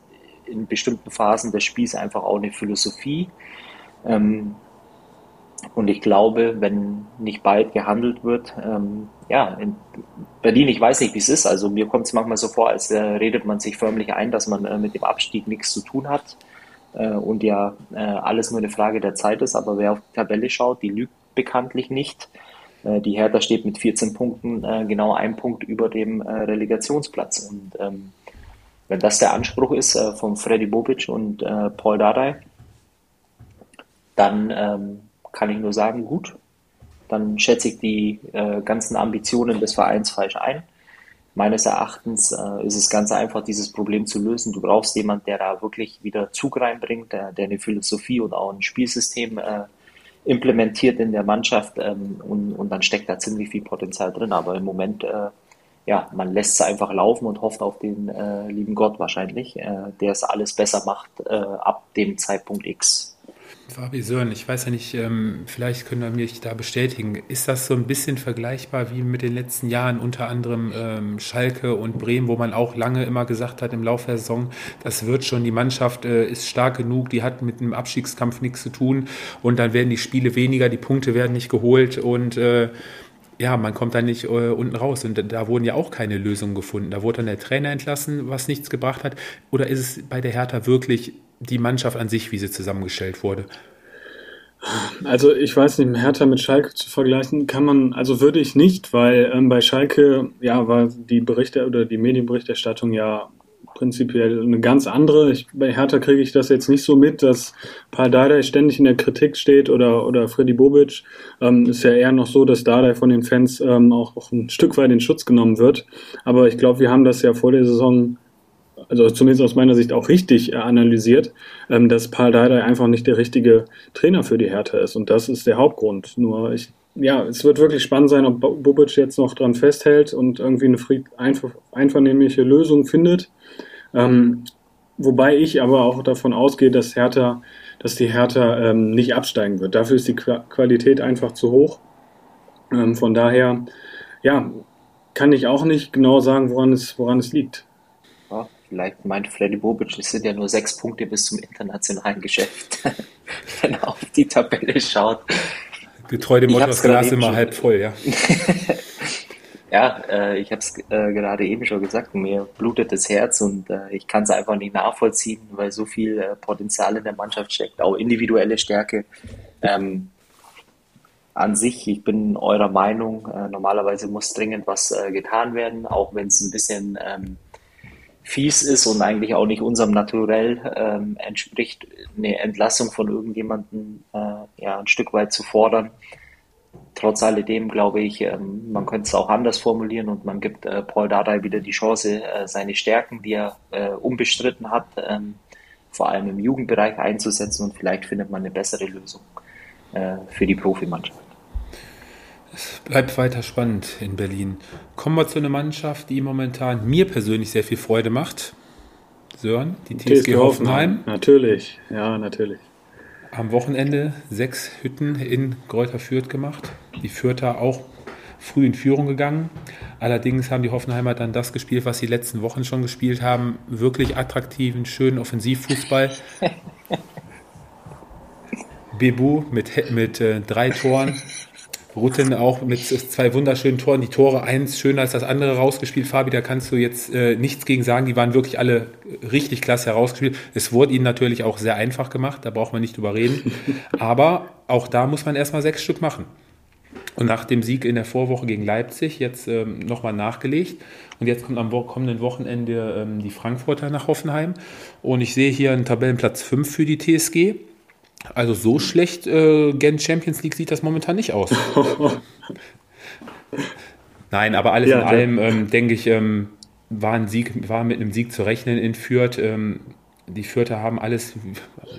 in bestimmten Phasen des Spiels einfach auch eine Philosophie. Ähm, und ich glaube, wenn nicht bald gehandelt wird, ähm, ja, in Berlin, ich weiß nicht, wie es ist. Also mir kommt es manchmal so vor, als äh, redet man sich förmlich ein, dass man äh, mit dem Abstieg nichts zu tun hat. äh, und ja äh, alles nur eine Frage der Zeit ist. Aber wer auf die Tabelle schaut, die lügt bekanntlich nicht. Äh, die Hertha steht mit 14 Punkten äh, genau ein Punkt über dem Relegationsplatz. Und ähm, wenn das der Anspruch ist von Freddy Bobic und Paul Dardai, dann ähm, kann ich nur sagen, gut, dann schätze ich die ganzen Ambitionen des Vereins falsch ein meines Erachtens äh, ist es ganz einfach, dieses Problem zu lösen. Du brauchst jemanden, der da wirklich wieder Zug reinbringt, der, der eine Philosophie und auch ein Spielsystem äh, implementiert in der Mannschaft ähm, und, und dann steckt da ziemlich viel Potenzial drin. Aber im Moment, äh, ja, man lässt es einfach laufen und hofft auf den äh, lieben Gott wahrscheinlich, äh, der es alles besser macht äh, ab dem Zeitpunkt X. Fabi Sören, ich weiß ja nicht, ähm, vielleicht können wir mich da bestätigen. Ist das so ein bisschen vergleichbar wie mit den letzten Jahren, unter anderem ähm, Schalke und Bremen, wo man auch lange immer gesagt hat im Laufe der Saison, das wird schon, die Mannschaft äh, ist stark genug, die hat mit einem Abstiegskampf nichts zu tun und dann werden die Spiele weniger, die Punkte werden nicht geholt und äh, ja, man kommt da nicht äh, unten raus. Und da wurden ja auch keine Lösungen gefunden. Da wurde dann der Trainer entlassen, was nichts gebracht hat. Oder ist es bei der Hertha wirklich die Mannschaft an sich, wie sie zusammengestellt wurde? Also ich weiß nicht, Hertha mit Schalke zu vergleichen kann man, also würde ich nicht, weil ähm, bei Schalke ja war die Berichte oder die Medienberichterstattung ja prinzipiell eine ganz andere. Ich, bei Hertha kriege ich das jetzt nicht so mit, dass Paul Dardai ständig in der Kritik steht oder, oder Freddy Bobic. Ähm, ist ja eher noch so, dass Dardai von den Fans ähm, auch, auch ein Stück weit in Schutz genommen wird. Aber ich glaube, wir haben das ja vor der Saison also zumindest aus meiner Sicht auch richtig äh, analysiert, ähm, dass Paul Dardai einfach nicht der richtige Trainer für die Hertha ist. Und das ist der Hauptgrund. Nur ich, ja, es wird wirklich spannend sein, ob Bobic jetzt noch dran festhält und irgendwie eine einvernehmliche Lösung findet. Ähm, wobei ich aber auch davon ausgehe, dass Hertha, dass die Hertha ähm, nicht absteigen wird. Dafür ist die Qualität einfach zu hoch. Ähm, von daher, ja, kann ich auch nicht genau sagen, woran es, woran es liegt. Ja, vielleicht meint Freddy Bobic, es sind ja nur sechs Punkte bis zum internationalen Geschäft. (laughs) Wenn er auf die Tabelle schaut. Getreu dem Motto, das Glas immer halb voll, ja. (laughs) Ja, äh, ich habe es äh, gerade eben schon gesagt, mir blutet das Herz und äh, ich kann es einfach nicht nachvollziehen, weil so viel äh, Potenzial in der Mannschaft steckt, auch individuelle Stärke. Ähm, an sich, ich bin eurer Meinung, äh, normalerweise muss dringend was äh, getan werden, auch wenn es ein bisschen ähm, fies ist und eigentlich auch nicht unserem Naturell ähm, entspricht, eine Entlassung von irgendjemandem ja, ein Stück weit zu fordern trotz alledem glaube ich, ähm, man könnte es auch anders formulieren und man gibt äh, Paul Dardai wieder die Chance, äh, seine Stärken, die er äh, unbestritten hat, ähm, vor allem im Jugendbereich einzusetzen und vielleicht findet man eine bessere Lösung für die Profimannschaft. Es bleibt weiter spannend in Berlin. Kommen wir zu einer Mannschaft, die momentan mir persönlich sehr viel Freude macht. Sören, die TSG, TSG Hoffenheim. Hoffenheim. Natürlich, ja, natürlich am Wochenende sechs Hütten in Gräuter Fürth gemacht. Die Fürther auch früh in Führung gegangen. Allerdings haben die Hoffenheimer dann das gespielt, was sie letzten Wochen schon gespielt haben. Wirklich attraktiven, schönen Offensivfußball. (laughs) Bebu mit, mit äh, drei Toren. Rutten auch mit zwei wunderschönen Toren. Die Tore, eins schöner als das andere rausgespielt. Fabi, da kannst du jetzt äh, nichts gegen sagen. Die waren wirklich alle richtig klasse herausgespielt. Es wurde ihnen natürlich auch sehr einfach gemacht. Da braucht man nicht drüber reden. (laughs) Aber auch da muss man erstmal sechs Stück machen. Und nach dem Sieg in der Vorwoche gegen Leipzig jetzt ähm, nochmal nachgelegt. Und jetzt kommt am kommenden Wochenende ähm, die Frankfurter nach Hoffenheim. Und ich sehe hier einen Tabellenplatz 5 für die TSG. Also so schlecht äh, Gen Champions League sieht das momentan nicht aus. (laughs) Nein, aber alles ja, in allem ähm, denke ich, ähm, war, ein Sieg, war mit einem Sieg zu rechnen in Fürth. Ähm, die Fürther haben alles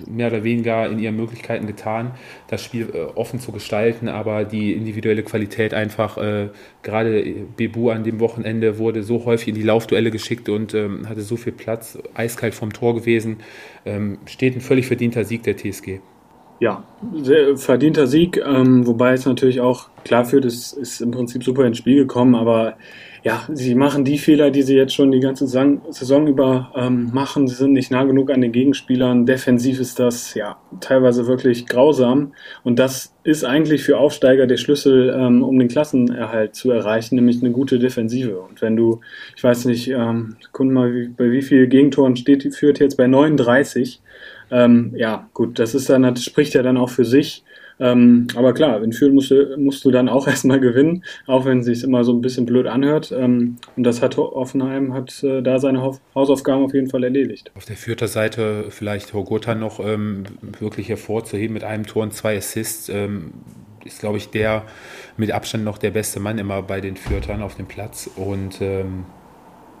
mehr oder weniger in ihren Möglichkeiten getan, das Spiel äh, offen zu gestalten, aber die individuelle Qualität einfach, äh, gerade Bebu an dem Wochenende wurde so häufig in die Laufduelle geschickt und ähm, hatte so viel Platz, eiskalt vom Tor gewesen, ähm, steht ein völlig verdienter Sieg der TSG ja, sehr verdienter Sieg, ähm, wobei es natürlich auch klar führt, es ist im Prinzip super ins Spiel gekommen, aber ja, sie machen die Fehler, die sie jetzt schon die ganze Saison über ähm, machen. Sie sind nicht nah genug an den Gegenspielern. Defensiv ist das ja teilweise wirklich grausam. Und das ist eigentlich für Aufsteiger der Schlüssel, ähm, um den Klassenerhalt zu erreichen, nämlich eine gute Defensive. Und wenn du, ich weiß nicht, ähm, gucken mal, wie, bei wie vielen Gegentoren steht, führt jetzt bei 39. Ähm, ja, gut, das ist dann, das spricht ja dann auch für sich. Ähm, aber klar, in Fürth musst du, musst du dann auch (laughs) erstmal gewinnen, auch wenn es sich immer so ein bisschen blöd anhört. Ähm, und das hat Offenheim hat äh, da seine Hausaufgaben auf jeden Fall erledigt. Auf der Fürther Seite vielleicht Hogota noch ähm, wirklich hervorzuheben mit einem Tor und zwei Assists. Ähm, ist, glaube ich, der mit Abstand noch der beste Mann immer bei den Fürtern auf dem Platz. Und ähm,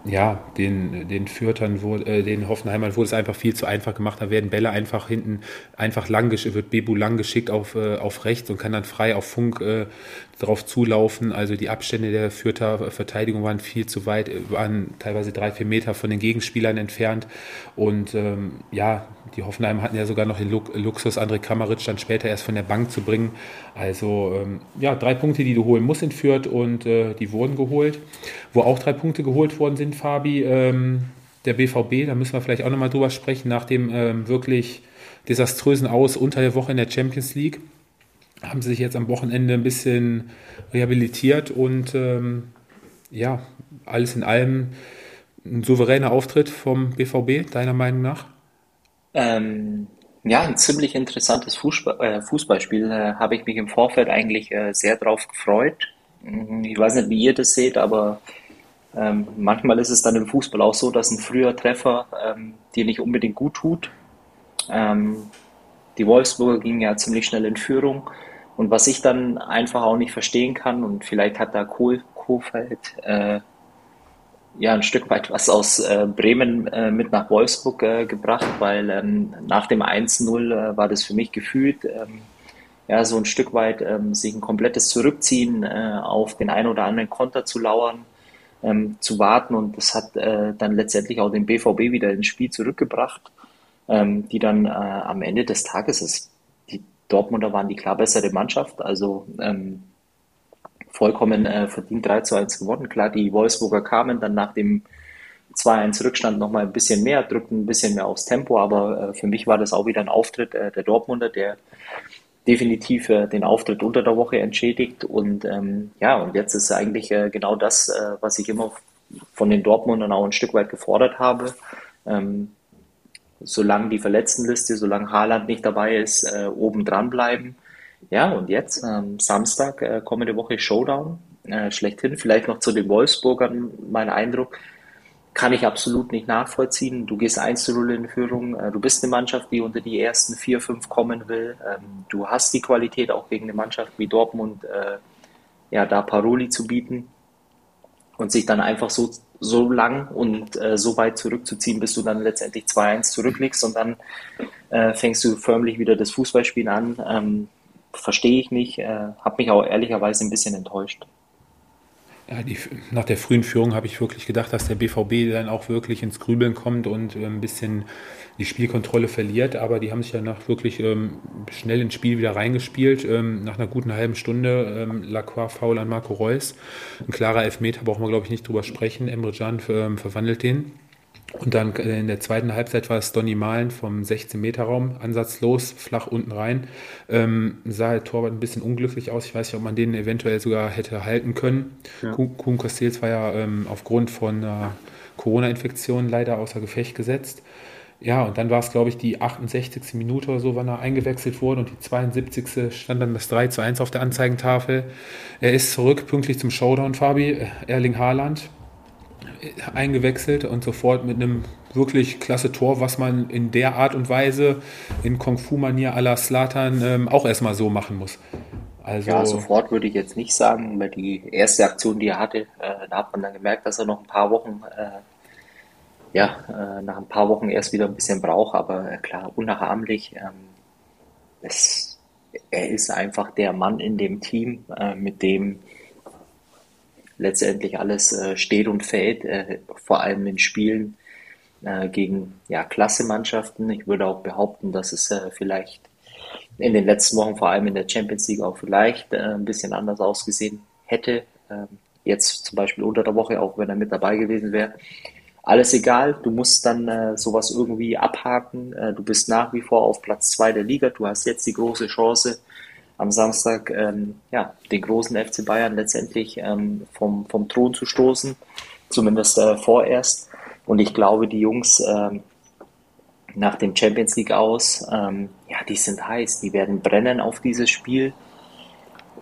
ja, den, den Fürtern, wurde, äh, den Hoffenheimern wurde es einfach viel zu einfach gemacht. Da werden Bälle einfach hinten, einfach lang, wird Bebu lang geschickt auf, äh, auf rechts und kann dann frei auf Funk äh, drauf zulaufen. Also die Abstände der Fürther Verteidigung waren viel zu weit, waren teilweise drei, vier Meter von den Gegenspielern entfernt. Und ähm, ja, die Hoffenheim hatten ja sogar noch den Luxus, André Kramaric dann später erst von der Bank zu bringen. Also ähm, ja, drei Punkte, die du holen musst in Fürth und äh, die wurden geholt. Wo auch drei Punkte geholt worden sind, Fabi, ähm, der BVB, da müssen wir vielleicht auch nochmal drüber sprechen, nach dem ähm, wirklich desaströsen Aus unter der Woche in der Champions League haben sie sich jetzt am Wochenende ein bisschen rehabilitiert und ähm, ja, alles in allem ein souveräner Auftritt vom BVB, deiner Meinung nach? Ähm, ja, ein ziemlich interessantes Fußball, äh, Fußballspiel. Äh, Habe ich mich im Vorfeld eigentlich äh, sehr drauf gefreut. Ich weiß nicht, wie ihr das seht, aber ähm, manchmal ist es dann im Fußball auch so, dass ein früher Treffer ähm, dir nicht unbedingt gut tut. Ähm, die Wolfsburger gingen ja ziemlich schnell in Führung. Und was ich dann einfach auch nicht verstehen kann, und vielleicht hat da Kohl, Kohfeldt äh, ja ein Stück weit was aus äh, Bremen äh, mit nach Wolfsburg äh, gebracht, weil ähm, nach dem 1-0 äh, war das für mich gefühlt ähm, ja so ein Stück weit ähm, sich ein komplettes Zurückziehen äh, auf den einen oder anderen Konter zu lauern, ähm, zu warten. Und das hat äh, dann letztendlich auch den BVB wieder ins Spiel zurückgebracht, ähm, die dann äh, am Ende des Tages ist Dortmunder waren die klar bessere Mannschaft, also ähm, vollkommen äh, verdient 3 zu 1 gewonnen. Klar, die Wolfsburger kamen dann nach dem 2-1 Rückstand nochmal ein bisschen mehr, drückten ein bisschen mehr aufs Tempo, aber äh, für mich war das auch wieder ein Auftritt äh, der Dortmunder, der definitiv äh, den Auftritt unter der Woche entschädigt. Und ähm, ja, und jetzt ist eigentlich äh, genau das, äh, was ich immer von den Dortmundern auch ein Stück weit gefordert habe. Ähm, solange die Verletztenliste, solange Haaland nicht dabei ist, äh, oben dran bleiben. Ja, und jetzt ähm, Samstag, äh, kommende Woche Showdown, äh, schlechthin. Vielleicht noch zu den Wolfsburgern, mein Eindruck, kann ich absolut nicht nachvollziehen. Du gehst 1 zu 0 in Führung, äh, du bist eine Mannschaft, die unter die ersten vier, fünf kommen will. Ähm, du hast die Qualität, auch gegen eine Mannschaft wie Dortmund, äh, ja, da Paroli zu bieten und sich dann einfach so so lang und äh, so weit zurückzuziehen, bis du dann letztendlich 2-1 zurückliegst und dann fängst du förmlich wieder das Fußballspielen an. Ähm, Verstehe ich nicht, habe mich auch ehrlicherweise ein bisschen enttäuscht. Ja, die, nach der frühen Führung habe ich wirklich gedacht, dass der BVB dann auch wirklich ins Grübeln kommt und äh, ein bisschen die Spielkontrolle verliert. Aber die haben sich danach wirklich ähm, schnell ins Spiel wieder reingespielt. Ähm, nach einer guten halben Stunde ähm, Lacroix faul an Marco Reus. Ein klarer Elfmeter, brauchen wir glaube ich nicht drüber sprechen. Emre Can ähm, verwandelt den. Und dann äh, in der zweiten Halbzeit war es Donny Malen vom 16-Meter-Raum, ansatzlos, flach unten rein. Ähm, sah der Torwart ein bisschen unglücklich aus. Ich weiß nicht, ob man den eventuell sogar hätte halten können. Ja. Kuhn Castells war ja ähm, aufgrund von einer Corona-Infektion leider außer Gefecht gesetzt. Ja, und dann war es, glaube ich, die 68. Minute oder so, wann er eingewechselt wurde und die 72. stand dann das 3 zu 1 auf der Anzeigentafel. Er ist zurück, pünktlich zum Showdown, Fabi, Erling Haaland eingewechselt und sofort mit einem wirklich klasse Tor, was man in der Art und Weise in Kung-Fu-Manier à la Slatan ähm, auch erstmal so machen muss. Also, ja, sofort würde ich jetzt nicht sagen, weil die erste Aktion, die er hatte, äh, da hat man dann gemerkt, dass er noch ein paar Wochen, äh, ja, äh, nach ein paar Wochen erst wieder ein bisschen braucht, aber äh, klar, unnachahmlich. Ähm, es, er ist einfach der Mann in dem Team, äh, mit dem letztendlich alles äh, steht und fällt, äh, vor allem in Spielen äh, gegen ja, Klasse-Mannschaften. Ich würde auch behaupten, dass es äh, vielleicht in den letzten Wochen, vor allem in der Champions League, auch vielleicht äh, ein bisschen anders ausgesehen hätte. Ähm, jetzt zum Beispiel unter der Woche, auch wenn er mit dabei gewesen wäre. Alles egal, du musst dann äh, sowas irgendwie abhaken. Du bist nach wie vor auf Platz zwei der Liga. Du hast jetzt die große Chance, am Samstag ähm, ja, den großen FC Bayern letztendlich ähm, vom, vom Thron zu stoßen, zumindest äh, vorerst. Und ich glaube, die Jungs, ähm, nach dem Champions League aus. Ähm, ja, die sind heiß, die werden brennen auf dieses Spiel.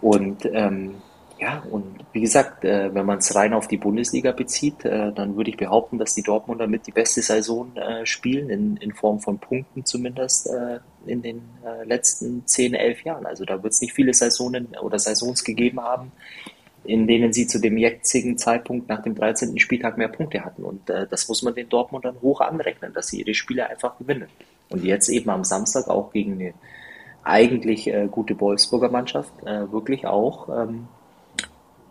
Und ähm, ja, und wie gesagt, äh, wenn man es rein auf die Bundesliga bezieht, äh, dann würde ich behaupten, dass die Dortmunder mit die beste Saison äh, spielen, in, in Form von Punkten zumindest äh, in den äh, letzten 10, 11 Jahren. Also da wird es nicht viele Saisonen oder Saisons gegeben haben, in denen sie zu dem jetzigen Zeitpunkt nach dem 13. Spieltag mehr Punkte hatten. Und äh, das muss man den Dortmundern hoch anrechnen, dass sie ihre Spiele einfach gewinnen. Und jetzt eben am Samstag auch gegen eine eigentlich gute Wolfsburger Mannschaft wirklich auch ähm,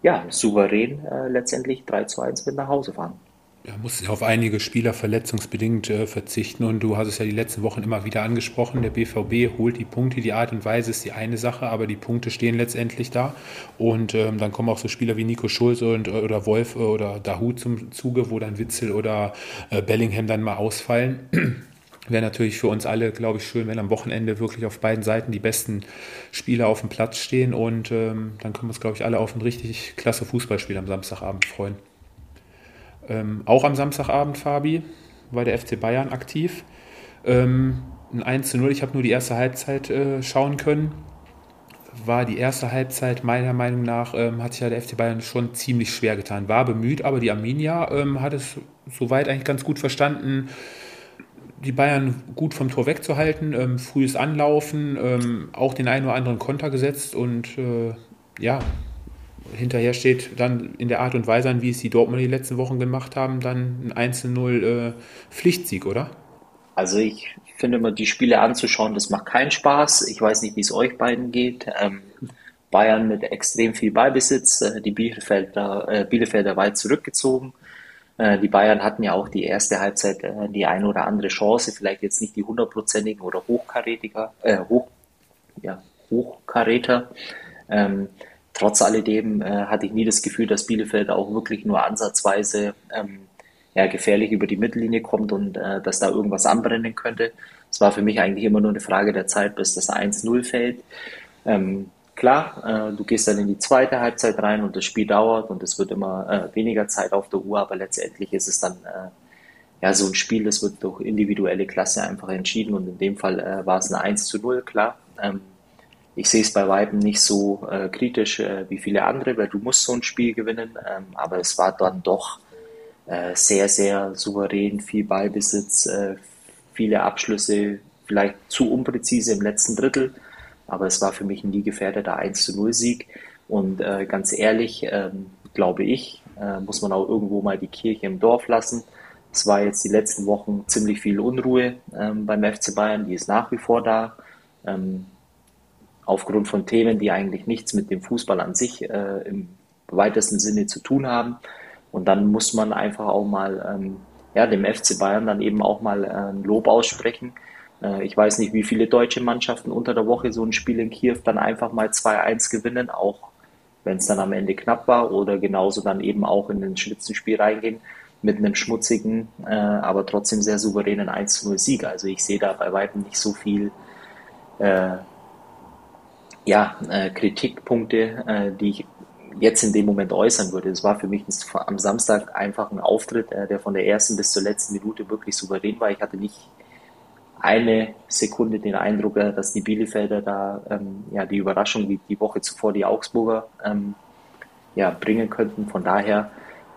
ja, souverän äh, letztendlich 3 zu 1 mit nach Hause fahren. Ja, muss auf einige Spieler verletzungsbedingt äh, verzichten und du hast es ja die letzten Wochen immer wieder angesprochen. Der BVB holt die Punkte, die Art und Weise ist die eine Sache, aber die Punkte stehen letztendlich da. Und ähm, dann kommen auch so Spieler wie Nico Schulz und, äh, oder Wolf äh, oder Dahut zum Zuge, wo dann Witzel oder äh, Bellingham dann mal ausfallen. Wäre natürlich für uns alle, glaube ich, schön, wenn am Wochenende wirklich auf beiden Seiten die besten Spieler auf dem Platz stehen und ähm, dann können wir uns, glaube ich, alle auf ein richtig klasse Fußballspiel am Samstagabend freuen. Ähm, auch am Samstagabend, Fabi, war der FC Bayern aktiv. Ähm, ein 1 zu 0, ich habe nur die erste Halbzeit äh, schauen können. War die erste Halbzeit meiner Meinung nach, ähm, hat sich ja der FC Bayern schon ziemlich schwer getan. War bemüht, aber die Arminia ähm, hat es soweit eigentlich ganz gut verstanden die Bayern gut vom Tor wegzuhalten, ähm, frühes Anlaufen, ähm, auch den einen oder anderen Konter gesetzt und äh, ja, hinterher steht dann in der Art und Weise wie es die Dortmund die letzten Wochen gemacht haben, dann ein 1-0 äh, Pflichtsieg, oder? Also ich finde immer, die Spiele anzuschauen, das macht keinen Spaß. Ich weiß nicht, wie es euch beiden geht. Ähm, Bayern mit extrem viel Ballbesitz, äh, die Bielefelder, äh, Bielefelder weit zurückgezogen. Äh, die Bayern hatten ja auch die erste Halbzeit äh, die eine oder andere Chance, vielleicht jetzt nicht die hundertprozentigen oder hochkarätiger, äh, hoch, ja, Hochkaräter. Ähm, trotz alledem äh, hatte ich nie das Gefühl, dass Bielefeld auch wirklich nur ansatzweise ähm, ja, gefährlich über die Mittellinie kommt und äh, dass da irgendwas anbrennen könnte. Es war für mich eigentlich immer nur eine Frage der Zeit, bis das 1-0 fällt. Ähm, Klar, äh, du gehst dann in die zweite Halbzeit rein und das Spiel dauert und es wird immer äh, weniger Zeit auf der Uhr, aber letztendlich ist es dann äh, ja so ein Spiel, das wird durch individuelle Klasse einfach entschieden und in dem Fall äh, war es ein 1 zu 0, klar. Ähm, ich sehe es bei Weitem nicht so äh, kritisch äh, wie viele andere, weil du musst so ein Spiel gewinnen, ähm, aber es war dann doch äh, sehr, sehr souverän, viel Ballbesitz, äh, viele Abschlüsse, vielleicht zu unpräzise im letzten Drittel aber es war für mich ein nie gefährdeter 1 zu 0 Sieg. Und äh, ganz ehrlich, ähm, glaube ich, äh, muss man auch irgendwo mal die Kirche im Dorf lassen. Es war jetzt die letzten Wochen ziemlich viel Unruhe ähm, beim FC Bayern, die ist nach wie vor da. Ähm, aufgrund von Themen, die eigentlich nichts mit dem Fußball an sich äh, im weitesten Sinne zu tun haben. Und dann muss man einfach auch mal ähm, ja, dem FC Bayern dann eben auch mal äh, Lob aussprechen ich weiß nicht, wie viele deutsche Mannschaften unter der Woche so ein Spiel in Kiew dann einfach mal 2-1 gewinnen, auch wenn es dann am Ende knapp war oder genauso dann eben auch in ein Spitzenspiel reingehen mit einem schmutzigen, äh, aber trotzdem sehr souveränen 1-0 Sieg. Also ich sehe da bei weitem nicht so viel äh, ja, äh, Kritikpunkte, äh, die ich jetzt in dem Moment äußern würde. Es war für mich am Samstag einfach ein Auftritt, äh, der von der ersten bis zur letzten Minute wirklich souverän war. Ich hatte nicht eine Sekunde den Eindruck, äh, dass die Bielefelder da ähm, ja die Überraschung wie die Woche zuvor die Augsburger ähm, ja, bringen könnten. Von daher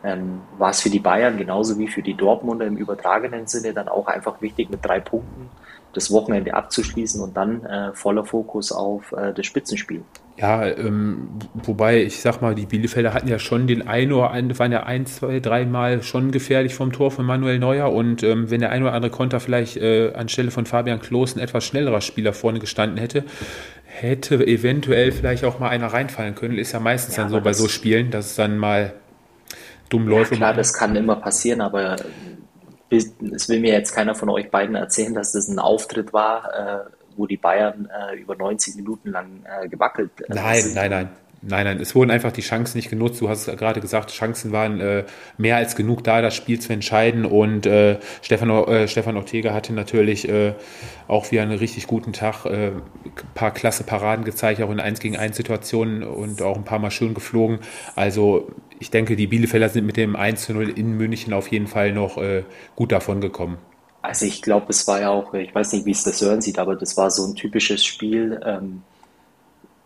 ähm, war es für die Bayern genauso wie für die Dortmunder im übertragenen Sinne dann auch einfach wichtig, mit drei Punkten das Wochenende abzuschließen und dann äh, voller Fokus auf äh, das Spitzenspiel. Ja, ähm, wobei ich sag mal, die Bielefelder hatten ja schon den ein oder anderen, waren ja ein, zwei, dreimal schon gefährlich vom Tor von Manuel Neuer und ähm, wenn der ein oder andere Konter vielleicht äh, anstelle von Fabian Klos ein etwas schnellerer Spieler vorne gestanden hätte, hätte eventuell vielleicht auch mal einer reinfallen können. Ist ja meistens ja, dann so bei so Spielen, dass es dann mal dumm ja, läuft. Klar, das kann immer passieren, aber es will mir jetzt keiner von euch beiden erzählen, dass das ein Auftritt war, äh, wo die Bayern äh, über 90 Minuten lang äh, gewackelt äh, Nein, sind. nein, nein. Nein, nein, es wurden einfach die Chancen nicht genutzt. Du hast gerade gesagt, Chancen waren äh, mehr als genug da, das Spiel zu entscheiden. Und äh, Stefan, äh, Stefan Ortega hatte natürlich äh, auch wieder einen richtig guten Tag. Äh, paar klasse Paraden gezeigt, auch in 1 gegen 1 Situationen und auch ein paar Mal schön geflogen. Also ich denke, die Bielefelder sind mit dem 1 zu 0 in München auf jeden Fall noch äh, gut davon gekommen. Also ich glaube, es war ja auch, ich weiß nicht, wie es das Sören sieht, aber das war so ein typisches Spiel. Ähm,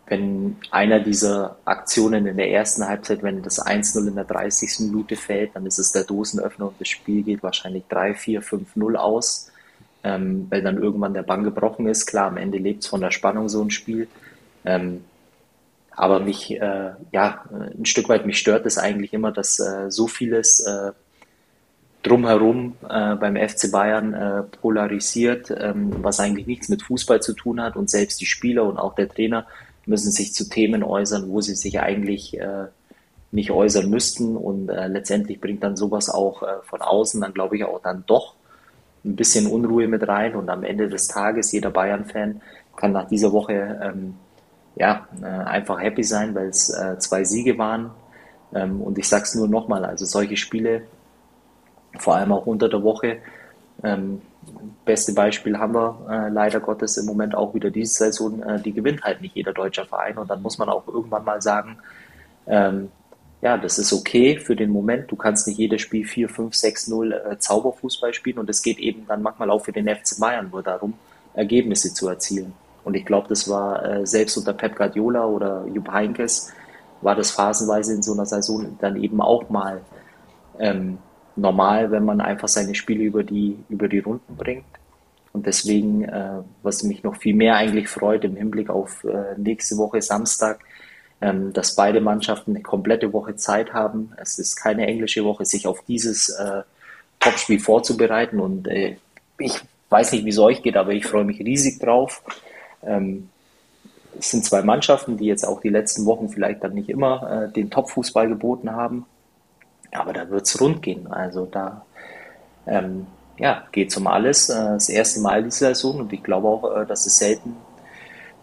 wenn einer dieser Aktionen in der ersten Halbzeit, wenn das 1-0 in der 30. Minute fällt, dann ist es der Dosenöffner und das Spiel geht wahrscheinlich 3, 4, 5-0 aus, ähm, weil dann irgendwann der Bann gebrochen ist. Klar, am Ende lebt es von der Spannung so ein Spiel. Ähm, aber mich, äh, ja, ein Stück weit mich stört es eigentlich immer, dass äh, so vieles äh, drumherum äh, beim FC Bayern äh, polarisiert, ähm, was eigentlich nichts mit Fußball zu tun hat. Und selbst die Spieler und auch der Trainer müssen sich zu Themen äußern, wo sie sich eigentlich äh, nicht äußern müssten. Und äh, letztendlich bringt dann sowas auch äh, von außen dann glaube ich auch dann doch ein bisschen Unruhe mit rein. Und am Ende des Tages jeder Bayern-Fan kann nach dieser Woche ähm, ja äh, einfach happy sein, weil es zwei Siege waren. Ähm, und ich sag's nur nochmal, also solche Spiele vor allem auch unter der Woche. Ähm, beste Beispiel haben wir äh, leider Gottes im Moment auch wieder diese Saison. Äh, die gewinnt halt nicht jeder deutsche Verein und dann muss man auch irgendwann mal sagen, ähm, ja, das ist okay für den Moment. Du kannst nicht jedes Spiel 4, 5, 6, 0 äh, Zauberfußball spielen und es geht eben dann manchmal auch für den FC Bayern nur darum, Ergebnisse zu erzielen. Und ich glaube, das war äh, selbst unter Pep Guardiola oder Jupp Heynckes war das phasenweise in so einer Saison dann eben auch mal ähm, normal, wenn man einfach seine Spiele über die, über die Runden bringt. Und deswegen, äh, was mich noch viel mehr eigentlich freut im Hinblick auf äh, nächste Woche Samstag, ähm, dass beide Mannschaften eine komplette Woche Zeit haben. Es ist keine englische Woche, sich auf dieses äh, Topspiel vorzubereiten. Und äh, ich weiß nicht, wie es euch geht, aber ich freue mich riesig drauf. Ähm, es sind zwei Mannschaften, die jetzt auch die letzten Wochen vielleicht dann nicht immer äh, den Top-Fußball geboten haben. Aber da wird es rund gehen. Also da ähm, ja, geht es um alles. Äh, das erste Mal diese Saison und ich glaube auch, äh, dass es selten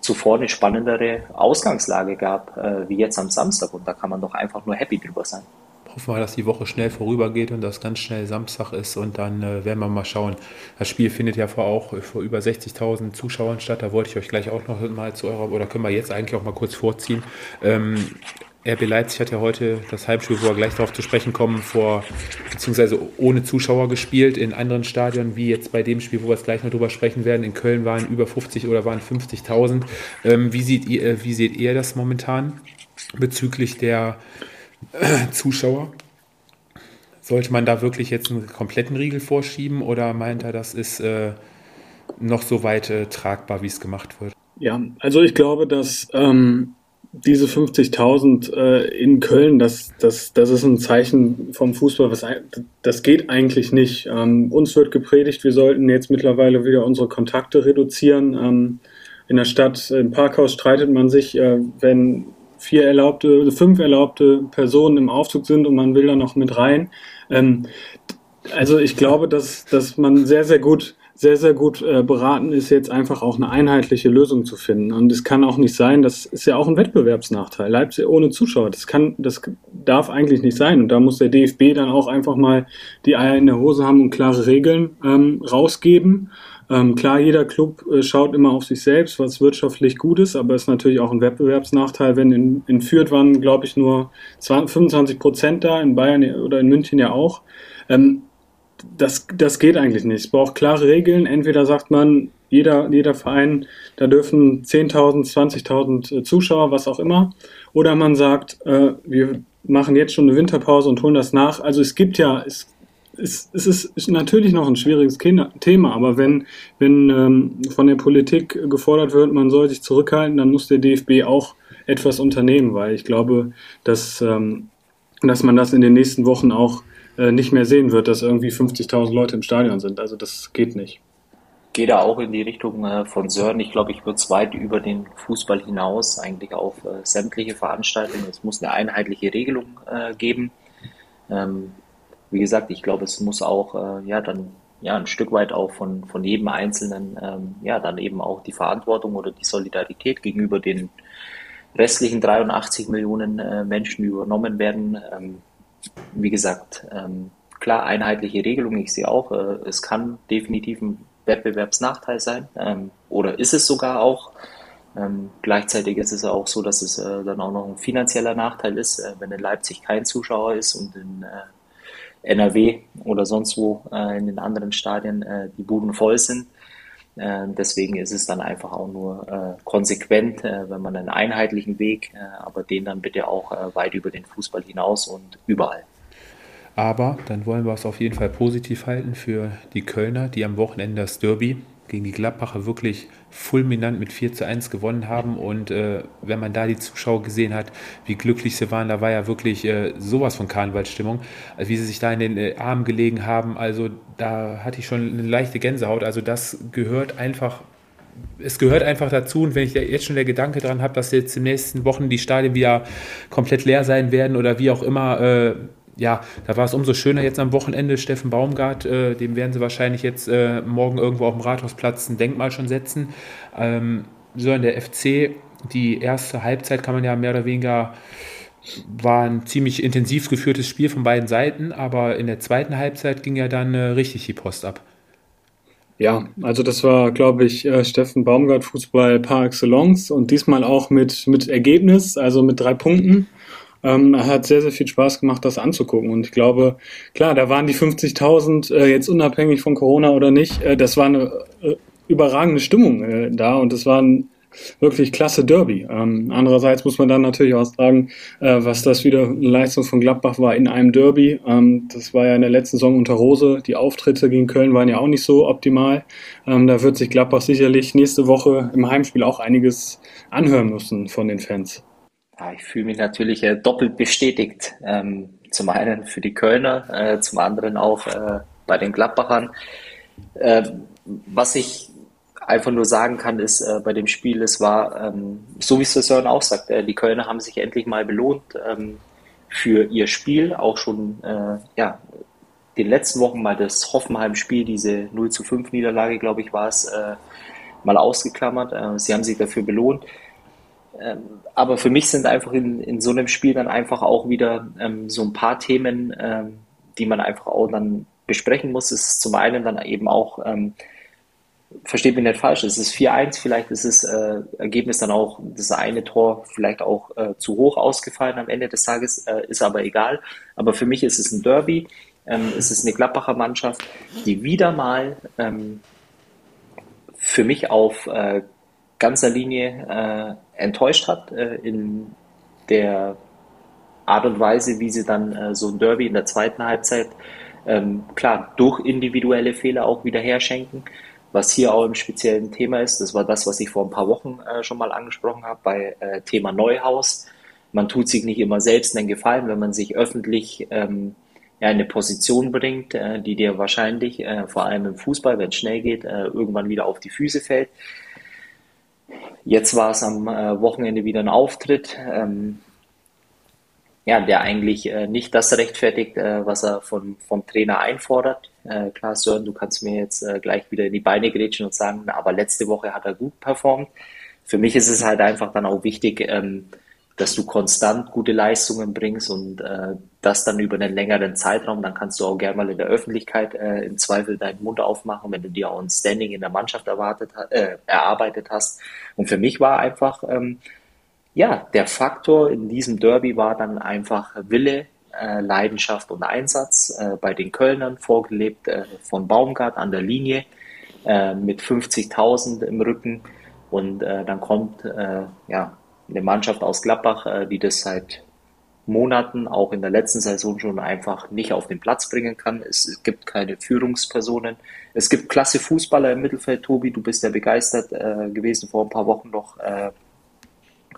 zuvor eine spannendere Ausgangslage gab, äh, wie jetzt am Samstag. Und da kann man doch einfach nur happy drüber sein. Hoffen wir, dass die Woche schnell vorübergeht und das ganz schnell Samstag ist und dann äh, werden wir mal schauen. Das Spiel findet ja vor auch vor über 60.000 Zuschauern statt. Da wollte ich euch gleich auch noch mal zu eurer, oder können wir jetzt eigentlich auch mal kurz vorziehen. Ähm, RB Leipzig hat ja heute das Heimspiel, wo wir gleich darauf zu sprechen kommen, vor beziehungsweise ohne Zuschauer gespielt in anderen Stadien, wie jetzt bei dem Spiel, wo wir es gleich noch drüber sprechen werden. In Köln waren über 50 oder waren 50.000. Ähm, wie, seht ihr, wie seht ihr das momentan bezüglich der äh, Zuschauer? Sollte man da wirklich jetzt einen kompletten Riegel vorschieben oder meint er, das ist äh, noch so weit äh, tragbar, wie es gemacht wird? Ja, also ich glaube, dass ähm, diese 50.000 äh, in Köln, das, das, das ist ein Zeichen vom Fußball, was, das geht eigentlich nicht. Ähm, uns wird gepredigt, wir sollten jetzt mittlerweile wieder unsere Kontakte reduzieren. Ähm, in der Stadt, im Parkhaus streitet man sich, äh, wenn vier erlaubte, fünf erlaubte Personen im Aufzug sind und man will da noch mit rein. Ähm, also ich glaube, dass, dass man sehr, sehr gut sehr, sehr gut äh, beraten ist, jetzt einfach auch eine einheitliche Lösung zu finden. Und es kann auch nicht sein, das ist ja auch ein Wettbewerbsnachteil. Leipzig ohne Zuschauer, das kann, das darf eigentlich nicht sein. Und da muss der DFB dann auch einfach mal die Eier in der Hose haben und klare Regeln ähm, rausgeben. Ähm, klar, jeder Club äh, schaut immer auf sich selbst, was wirtschaftlich gut ist, aber es ist natürlich auch ein Wettbewerbsnachteil, wenn in, in Fürth waren, glaube ich, nur 20, 25 Prozent da, in Bayern oder in München ja auch. Ähm, das, das geht eigentlich nicht. Es braucht klare Regeln. Entweder sagt man, jeder, jeder Verein, da dürfen 10.000, 20.000 äh, Zuschauer, was auch immer. Oder man sagt, äh, wir machen jetzt schon eine Winterpause und holen das nach. Also es gibt ja, es, es, es ist natürlich noch ein schwieriges Thema, aber wenn, wenn ähm, von der Politik gefordert wird, man soll sich zurückhalten, dann muss der DFB auch etwas unternehmen, weil ich glaube, dass, ähm, dass man das in den nächsten Wochen auch nicht mehr sehen wird, dass irgendwie 50.000 Leute im Stadion sind. Also das geht nicht. Gehe da auch in die Richtung äh, von Sören. Ich glaube, ich würde es weit über den Fußball hinaus eigentlich auf äh, sämtliche Veranstaltungen. Es muss eine einheitliche Regelung äh, geben. Ähm, wie gesagt, ich glaube, es muss auch äh, ja dann ja ein Stück weit auch von, von jedem Einzelnen ähm, ja dann eben auch die Verantwortung oder die Solidarität gegenüber den restlichen 83 Millionen äh, Menschen übernommen werden. Wie gesagt, ähm, klar, einheitliche Regelung, ich sehe auch, äh, es kann definitiv ein Wettbewerbsnachteil sein ähm, oder ist es sogar auch. Ähm, gleichzeitig ist es auch so, dass es äh, dann auch noch ein finanzieller Nachteil ist, äh, wenn in Leipzig kein Zuschauer ist und in, äh, NRW oder sonst wo äh, in den anderen Stadien äh, die Buden voll sind. Äh, deswegen ist es dann einfach auch nur äh, konsequent, äh, wenn man einen einheitlichen Weg, aber den dann bitte auch weit über den Fußball hinaus und überall. Aber dann wollen wir es auf jeden Fall positiv halten für die Kölner, die am Wochenende das Derby gegen die Gladbacher wirklich fulminant mit 4 zu 1 gewonnen haben. Und äh, wenn man da die Zuschauer gesehen hat, wie glücklich sie waren, da war ja wirklich äh, sowas von Karnevalsstimmung, also wie sie sich da in den äh, Armen gelegen haben. Also da hatte ich schon eine leichte Gänsehaut. Also das gehört einfach. Es gehört einfach dazu und wenn ich jetzt schon der Gedanke daran habe, dass jetzt in den nächsten Wochen die Stadien wieder komplett leer sein werden oder wie auch immer, äh, ja, da war es umso schöner jetzt am Wochenende. Steffen Baumgart, äh, dem werden sie wahrscheinlich jetzt äh, morgen irgendwo auf dem Rathausplatz ein Denkmal schon setzen. Ähm, so in der FC, die erste Halbzeit kann man ja mehr oder weniger, war ein ziemlich intensiv geführtes Spiel von beiden Seiten, aber in der zweiten Halbzeit ging ja dann äh, richtig die Post ab. Ja, also das war, glaube ich, äh, Steffen Baumgart Fußball par excellence und diesmal auch mit, mit Ergebnis, also mit drei Punkten. Ähm, hat sehr, sehr viel Spaß gemacht, das anzugucken. Und ich glaube, klar, da waren die 50.000 äh, jetzt unabhängig von Corona oder nicht. Äh, das war eine äh, überragende Stimmung äh, da und es war ein wirklich klasse Derby. Ähm, andererseits muss man dann natürlich auch sagen, äh, was das wieder eine Leistung von Gladbach war in einem Derby. Ähm, das war ja in der letzten Saison unter Rose. Die Auftritte gegen Köln waren ja auch nicht so optimal. Ähm, da wird sich Gladbach sicherlich nächste Woche im Heimspiel auch einiges anhören müssen von den Fans. Ja, ich fühle mich natürlich äh, doppelt bestätigt. Ähm, zum einen für die Kölner, äh, zum anderen auch äh, bei den Gladbachern. Äh, was ich einfach nur sagen kann, ist äh, bei dem Spiel, es war, ähm, so wie es der Sören auch sagt, äh, die Kölner haben sich endlich mal belohnt ähm, für ihr Spiel, auch schon ja, den letzten Wochen mal das Hoffenheim-Spiel, diese 0 zu 5 Niederlage, glaube ich, war es, mal ausgeklammert. sie haben sich dafür belohnt. Ähm, aber für mich sind einfach in, in so einem Spiel dann einfach auch wieder ähm, so ein paar Themen, ähm, die man einfach auch dann besprechen muss. Es ist zum einen dann eben auch, ähm, versteht mich nicht falsch, es ist 4-1, vielleicht ist das äh, Ergebnis dann auch, das eine Tor vielleicht auch äh, zu hoch ausgefallen am Ende des Tages, äh, ist aber egal. Aber für mich ist es ein Derby, ähm, es ist eine Gladbacher Mannschaft, die wieder mal ähm, für mich auf äh, ganzer Linie äh, enttäuscht hat äh, in der Art und Weise, wie sie dann äh, so ein Derby in der zweiten Halbzeit ähm, klar durch individuelle Fehler auch wieder herschenken. Was hier auch im speziellen Thema ist, das war das, was ich vor ein paar Wochen äh, schon mal angesprochen habe bei äh, Thema Neuhaus. Man tut sich nicht immer selbst einen Gefallen, wenn man sich öffentlich ähm, ja, eine Position bringt, äh, die dir wahrscheinlich, äh, vor allem im Fußball, wenn es schnell geht, äh, irgendwann wieder auf die Füße fällt. Jetzt war es am äh, Wochenende wieder ein Auftritt, ähm, ja, der eigentlich äh, nicht das rechtfertigt, äh, was er von, vom Trainer einfordert. Äh, klar, Sören, du kannst mir jetzt äh, gleich wieder in die Beine grätschen und sagen, aber letzte Woche hat er gut performt. Für mich ist es halt einfach dann auch wichtig, ähm, dass du konstant gute Leistungen bringst und äh, das dann über einen längeren Zeitraum, dann kannst du auch gerne mal in der Öffentlichkeit äh, im Zweifel deinen Mund aufmachen, wenn du dir auch ein Standing in der Mannschaft erwartet, äh, erarbeitet hast. Und für mich war einfach, ähm, ja, der Faktor in diesem Derby war dann einfach Wille, äh, Leidenschaft und Einsatz äh, bei den Kölnern, vorgelebt äh, von Baumgart an der Linie äh, mit 50.000 im Rücken. Und äh, dann kommt äh, ja, eine Mannschaft aus Gladbach, äh, die das seit Monaten, auch in der letzten Saison schon einfach nicht auf den Platz bringen kann. Es, gibt keine Führungspersonen. Es gibt klasse Fußballer im Mittelfeld. Tobi, du bist ja begeistert äh, gewesen vor ein paar Wochen noch äh,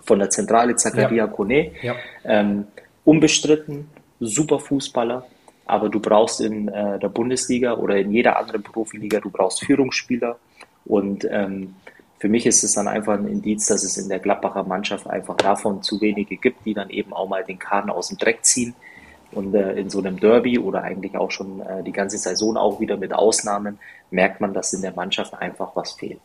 von der Zentrale Zakaria ja. Kone. Ja. Ähm, unbestritten, super Fußballer. Aber du brauchst in äh, der Bundesliga oder in jeder anderen Profiliga, du brauchst Führungsspieler. Und ähm, für mich ist es dann einfach ein Indiz, dass es in der Gladbacher Mannschaft einfach davon zu wenige gibt, die dann eben auch mal den Kahn aus dem Dreck ziehen. Und äh, in so einem Derby oder eigentlich auch schon äh, die ganze Saison auch wieder mit Ausnahmen merkt man, dass in der Mannschaft einfach was fehlt.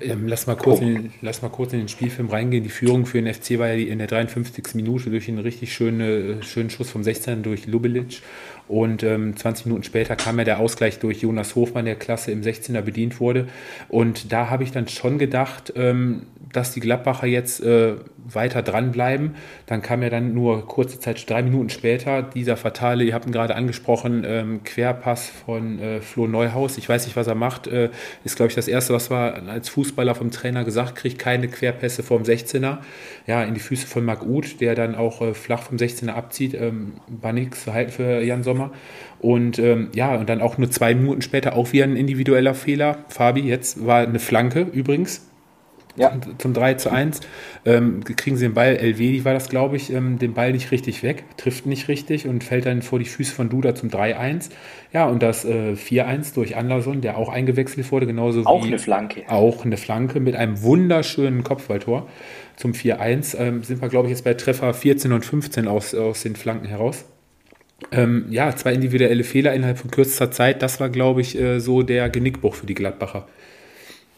Ähm, lass, mal kurz in, lass mal kurz in den Spielfilm reingehen. Die Führung für den FC war ja in der 53. Minute durch einen richtig schönen, schönen Schuss vom 16 durch Lubelic. Und ähm, 20 Minuten später kam ja der Ausgleich durch Jonas Hofmann, der Klasse im 16er bedient wurde. Und da habe ich dann schon gedacht, ähm, dass die Gladbacher jetzt äh, weiter dranbleiben. Dann kam ja dann nur kurze Zeit, drei Minuten später, dieser fatale, ihr habt ihn gerade angesprochen, ähm, Querpass von äh, Flo Neuhaus. Ich weiß nicht, was er macht. Äh, ist, glaube ich, das Erste, was wir als Fußballer vom Trainer gesagt kriegt, keine Querpässe vom 16er. Ja, in die Füße von Marc Uth, der dann auch äh, flach vom 16er abzieht. Ähm, war nichts Verhalten für Jan Sommer. Und ähm, ja, und dann auch nur zwei Minuten später auch wieder ein individueller Fehler. Fabi, jetzt war eine Flanke übrigens ja. zum 3 zu 1. Ähm, kriegen sie den Ball, Elvedi war das, glaube ich, ähm, den Ball nicht richtig weg, trifft nicht richtig und fällt dann vor die Füße von Duda zum 3-1. Ja, und das äh, 4-1 durch Anderson, der auch eingewechselt wurde, genauso auch wie. Auch eine Flanke. Auch eine Flanke mit einem wunderschönen Kopfballtor zum 4-1. Ähm, sind wir, glaube ich, jetzt bei Treffer 14 und 15 aus, aus den Flanken heraus. Ähm, ja, zwei individuelle Fehler innerhalb von kürzester Zeit, das war, glaube ich, äh, so der Genickbruch für die Gladbacher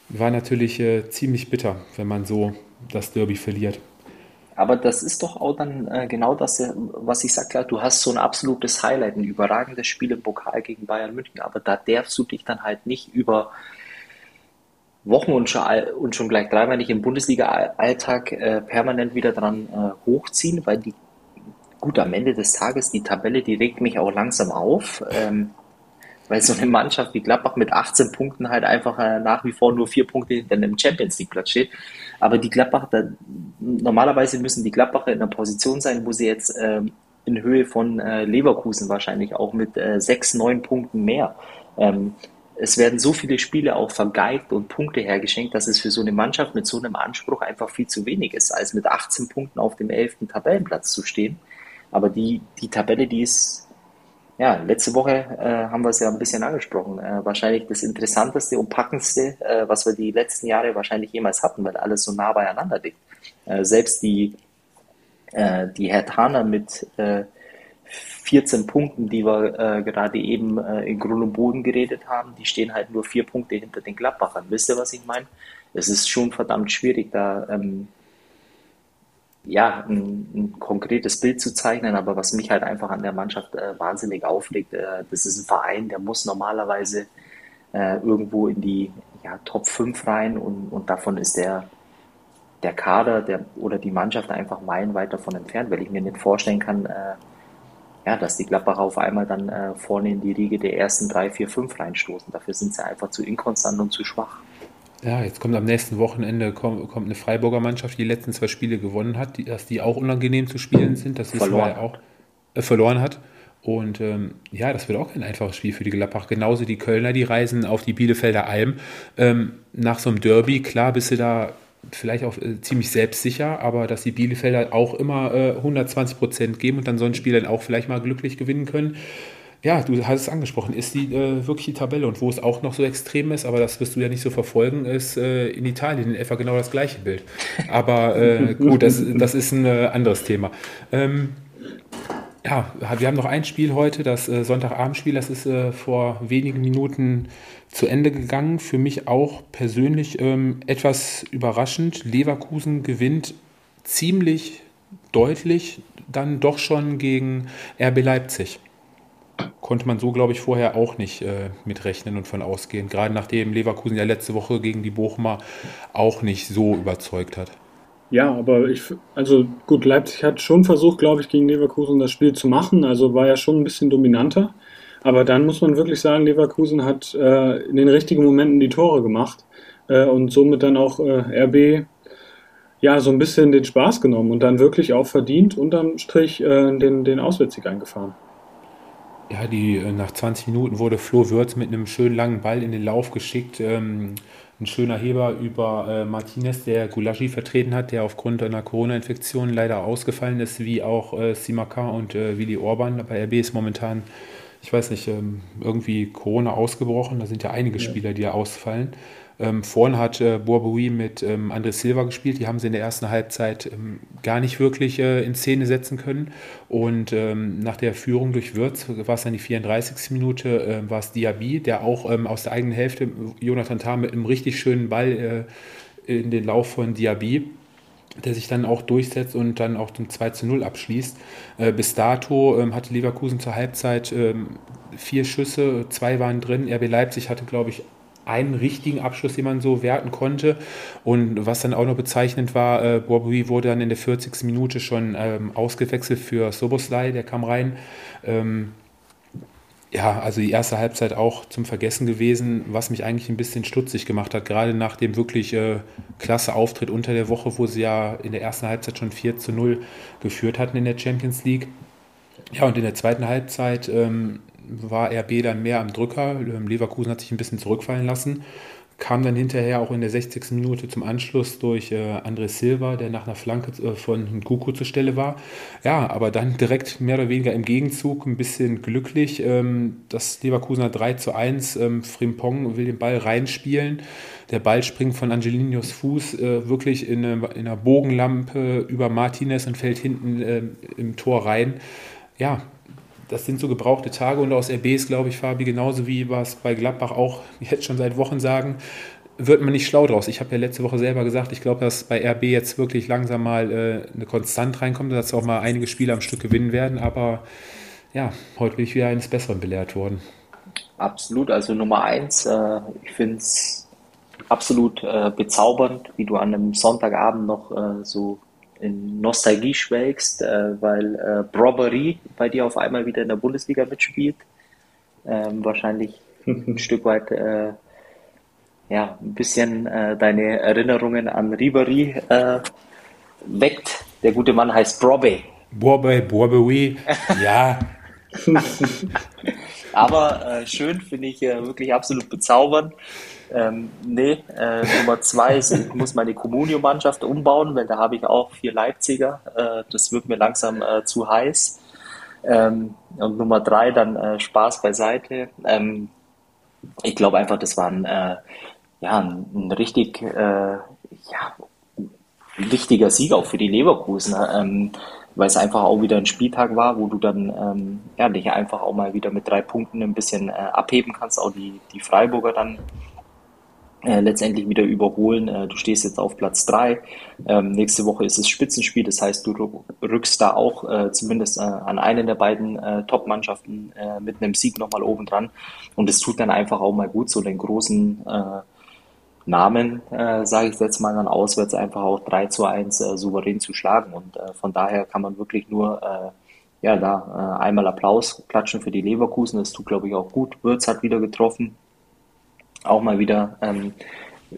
war natürlich äh, ziemlich bitter, wenn man so das Derby verliert. Aber das ist doch auch dann äh, genau das, äh, was ich sage, du hast so ein absolutes Highlight, ein überragendes Spiel im Pokal gegen Bayern München, aber da darfst du dich dann halt nicht über Wochen und schon, und schon gleich dreimal nicht im Bundesliga-Alltag äh, permanent wieder dran äh, hochziehen, weil die, gut, am Ende des Tages, die Tabelle, die regt mich auch langsam auf. Ähm, weil so eine Mannschaft wie Gladbach mit 18 Punkten halt einfach äh, nach wie vor nur vier Punkte hinter einem Champions League Platz steht. Aber die Gladbacher, da, normalerweise müssen die Gladbacher in einer Position sein, wo sie jetzt ähm, in Höhe von äh, Leverkusen wahrscheinlich auch mit äh, sechs, neun Punkten mehr. Ähm, es werden so viele Spiele auch vergeigt und Punkte hergeschenkt, dass es für so eine Mannschaft mit so einem Anspruch einfach viel zu wenig ist, als mit 18 Punkten auf dem 11. Tabellenplatz zu stehen. Aber die, die Tabelle, die ist ja, letzte Woche äh, haben wir es ja ein bisschen angesprochen. Äh, wahrscheinlich das interessanteste und packendste, äh, was wir die letzten Jahre wahrscheinlich jemals hatten, weil alles so nah beieinander liegt. Äh, selbst die, äh, die Hertaner mit äh, 14 Punkten, die wir äh, gerade eben äh, in Grund und Boden geredet haben, die stehen halt nur vier Punkte hinter den Gladbachern. Wisst ihr, was ich meine? Es ist schon verdammt schwierig, da ähm, ja, ein, ein, konkretes Bild zu zeichnen, aber was mich halt einfach an der Mannschaft äh, wahnsinnig aufregt, äh, das ist ein Verein, der muss normalerweise äh, irgendwo in die ja, Top 5 rein und, und davon ist der, der Kader der, oder die Mannschaft einfach meilenweit davon entfernt, weil ich mir nicht vorstellen kann, äh, ja, dass die Gladbacher auf einmal dann äh, vorne in die Riege der ersten 3, 4, 5 reinstoßen. Dafür sind sie einfach zu inkonstant und zu schwach. Ja, jetzt kommt am nächsten Wochenende kommt, kommt eine Freiburger Mannschaft, die die letzten zwei Spiele gewonnen hat, die, dass die auch unangenehm zu spielen sind. Das wissen wir ja auch. Äh, verloren hat. Und ähm, ja, das wird auch kein einfaches Spiel für die Gladbach. Genauso die Kölner, die reisen auf die Bielefelder Alm. Ähm, nach so einem Derby, klar bist du da vielleicht auch äh, ziemlich selbstsicher, aber dass die Bielefelder auch immer äh, 120 Prozent geben und dann so ein Spiel dann auch vielleicht mal glücklich gewinnen können ja, du hast es angesprochen, ist die äh, wirklich die Tabelle und wo es auch noch so extrem ist, aber das wirst du ja nicht so verfolgen, ist äh, in Italien in etwa genau das gleiche Bild. Aber äh, (laughs) gut, das, das ist ein äh, anderes Thema. Ähm, ja, wir haben noch ein Spiel heute, das äh, Sonntagabendspiel, das ist äh, vor wenigen Minuten zu Ende gegangen. Für mich auch persönlich ähm, etwas überraschend. Leverkusen gewinnt ziemlich deutlich dann doch schon gegen RB Leipzig konnte man so, glaube ich, vorher auch nicht äh, mitrechnen und von ausgehen. Gerade nachdem Leverkusen ja letzte Woche gegen die Bochumer auch nicht so überzeugt hat. Ja, aber ich, also gut, Leipzig hat schon versucht, glaube ich, gegen Leverkusen das Spiel zu machen, also war ja schon ein bisschen dominanter. Aber dann muss man wirklich sagen, Leverkusen hat äh, in den richtigen Momenten die Tore gemacht äh, und somit dann auch äh, RB ja so ein bisschen den Spaß genommen und dann wirklich auch verdient unterm Strich äh, den, den Auswärtssieg eingefahren ja, die äh, nach 20 Minuten wurde Flo Würz mit einem schönen langen Ball in den Lauf geschickt. Ähm, ein schöner Heber über äh, Martinez, der Gulaschi vertreten hat, der aufgrund einer Corona-Infektion leider ausgefallen ist, wie auch äh, Simaka und äh, Willi Orban. Bei RB ist momentan, ich weiß nicht, ähm, irgendwie Corona ausgebrochen. Da sind ja einige ja. Spieler, die ja ausfallen. Ähm, vorne hat äh, Bourboui mit ähm, André Silva gespielt. Die haben sie in der ersten Halbzeit ähm, gar nicht wirklich äh, in Szene setzen können. Und ähm, nach der Führung durch Würz war es dann die 34. Minute, äh, war es Diaby, der auch ähm, aus der eigenen Hälfte, Jonathan Tah mit einem richtig schönen Ball äh, in den Lauf von Diaby der sich dann auch durchsetzt und dann auch zum 2 zu 0 abschließt. Äh, bis dato ähm, hatte Leverkusen zur Halbzeit ähm, vier Schüsse, zwei waren drin. RB Leipzig hatte, glaube ich, einen richtigen Abschluss, den man so werten konnte. Und was dann auch noch bezeichnend war, äh, Bobby wurde dann in der 40. Minute schon ähm, ausgewechselt für Soboslai, der kam rein. Ähm, ja, also die erste Halbzeit auch zum Vergessen gewesen, was mich eigentlich ein bisschen stutzig gemacht hat, gerade nach dem wirklich äh, klasse Auftritt unter der Woche, wo sie ja in der ersten Halbzeit schon 4 zu 0 geführt hatten in der Champions League. Ja, und in der zweiten Halbzeit ähm, war RB dann mehr am Drücker. Ähm, Leverkusen hat sich ein bisschen zurückfallen lassen kam dann hinterher auch in der 60. Minute zum Anschluss durch äh, André Silva, der nach einer Flanke äh, von Kuku zur Stelle war. Ja, aber dann direkt mehr oder weniger im Gegenzug ein bisschen glücklich. Ähm, das Leverkusener 3 zu 1, ähm, Frimpong will den Ball reinspielen. Der Ball springt von Angelinos Fuß äh, wirklich in, eine, in einer Bogenlampe über Martinez und fällt hinten äh, im Tor rein. Ja, das sind so gebrauchte Tage und aus RBs, glaube ich, Fabi, genauso wie was bei Gladbach auch jetzt schon seit Wochen sagen, wird man nicht schlau draus. Ich habe ja letzte Woche selber gesagt, ich glaube, dass bei RB jetzt wirklich langsam mal äh, eine Konstant reinkommt, dass auch mal einige Spiele am Stück gewinnen werden, aber ja, heute bin ich wieder eines Besseren belehrt worden. Absolut, also Nummer eins, äh, ich finde es absolut äh, bezaubernd, wie du an einem Sonntagabend noch äh, so in Nostalgie schwelgst, äh, weil äh, Brobbery bei dir auf einmal wieder in der Bundesliga mitspielt. Ähm, wahrscheinlich (laughs) ein Stück weit äh, ja, ein bisschen äh, deine Erinnerungen an Ribery äh, weckt. Der gute Mann heißt Brobbe. Brobbe, Brobbery, ja. (laughs) (laughs) Aber äh, schön finde ich äh, wirklich absolut bezaubernd. Ähm, nee, äh, Nummer zwei ist, ich muss meine Communio-Mannschaft umbauen, weil da habe ich auch vier Leipziger. Äh, das wird mir langsam äh, zu heiß. Ähm, und Nummer drei, dann äh, Spaß beiseite. Ähm, ich glaube einfach, das war ein, äh, ja, ein, ein richtig äh, ja, wichtiger Sieg auch für die Leverkusener. Ähm, weil es einfach auch wieder ein Spieltag war, wo du dann ähm, ja, dich einfach auch mal wieder mit drei Punkten ein bisschen äh, abheben kannst, auch die, die Freiburger dann äh, letztendlich wieder überholen. Äh, du stehst jetzt auf Platz 3. Ähm, nächste Woche ist es Spitzenspiel, das heißt, du rückst da auch äh, zumindest äh, an einen der beiden äh, Top-Mannschaften mit einem Sieg nochmal oben dran. Und es tut dann einfach auch mal gut, so den großen Namen, sage ich jetzt mal, dann auswärts einfach auch 3 zu 1 souverän zu schlagen. Und von daher kann man wirklich nur ja, da einmal Applaus klatschen für die Leverkusen. Das tut, glaube ich, auch gut. Würz hat wieder getroffen auch mal wieder ähm,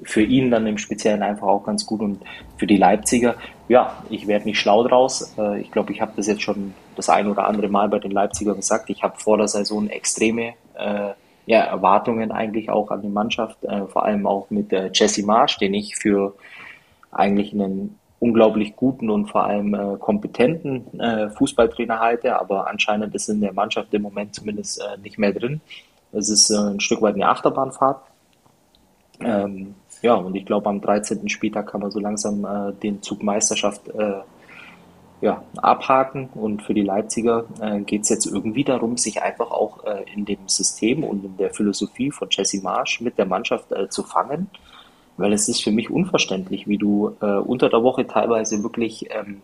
für ihn dann im Speziellen einfach auch ganz gut und für die Leipziger, ja, ich werde nicht schlau draus. Äh, ich glaube, ich habe das jetzt schon das ein oder andere Mal bei den Leipzigern gesagt. Ich habe vor der Saison extreme äh, ja, Erwartungen eigentlich auch an die Mannschaft, äh, vor allem auch mit äh, Jesse Marsch, den ich für eigentlich einen unglaublich guten und vor allem äh, kompetenten äh, Fußballtrainer halte, aber anscheinend ist in der Mannschaft im Moment zumindest äh, nicht mehr drin. Es ist äh, ein Stück weit eine Achterbahnfahrt. Ähm, ja, und ich glaube, am 13. Spieltag kann man so langsam äh, den Zug Meisterschaft äh, ja, abhaken. Und für die Leipziger äh, geht es jetzt irgendwie darum, sich einfach auch äh, in dem System und in der Philosophie von Jesse Marsch mit der Mannschaft äh, zu fangen. Weil es ist für mich unverständlich, wie du äh, unter der Woche teilweise wirklich ähm,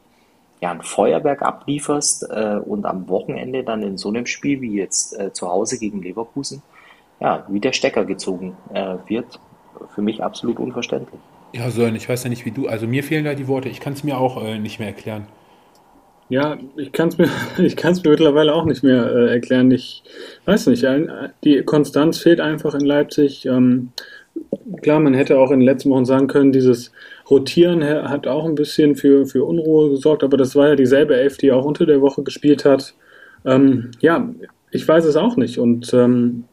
ja, ein Feuerwerk ablieferst äh, und am Wochenende dann in so einem Spiel wie jetzt äh, zu Hause gegen Leverkusen, ja, wie der Stecker gezogen wird für mich absolut unverständlich. Ja, Sören, ich weiß ja nicht wie du. Also mir fehlen da die Worte. Ich kann es mir auch äh, nicht mehr erklären. Ja, ich kann es mir, (laughs) ich kann es mir mittlerweile auch nicht mehr äh, erklären. Ich weiß nicht. Die Konstanz fehlt einfach in Leipzig. Ähm, klar, man hätte auch in den letzten Wochen sagen können, dieses Rotieren hat auch ein bisschen für, für Unruhe gesorgt, aber das war ja dieselbe Elf, die auch unter der Woche gespielt hat. Ähm, ja, ich weiß es auch nicht. Und ähm,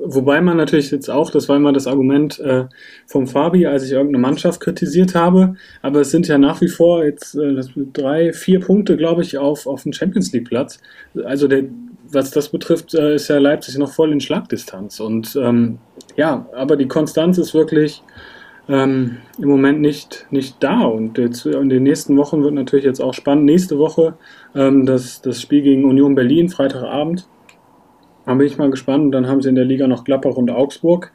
Wobei man natürlich jetzt auch, das war immer das Argument äh, vom Fabi, als ich irgendeine Mannschaft kritisiert habe, aber es sind ja nach wie vor jetzt äh, drei, vier Punkte, glaube ich, auf, auf dem Champions League Platz. Also der, was das betrifft, äh, ist ja Leipzig noch voll in Schlagdistanz. Und ähm, ja, aber die Konstanz ist wirklich ähm, im Moment nicht, nicht da. Und jetzt in den nächsten Wochen wird natürlich jetzt auch spannend. Nächste Woche ähm, das, das Spiel gegen Union Berlin, Freitagabend. Da bin ich mal gespannt. Und dann haben sie in der Liga noch Gladbach und Augsburg.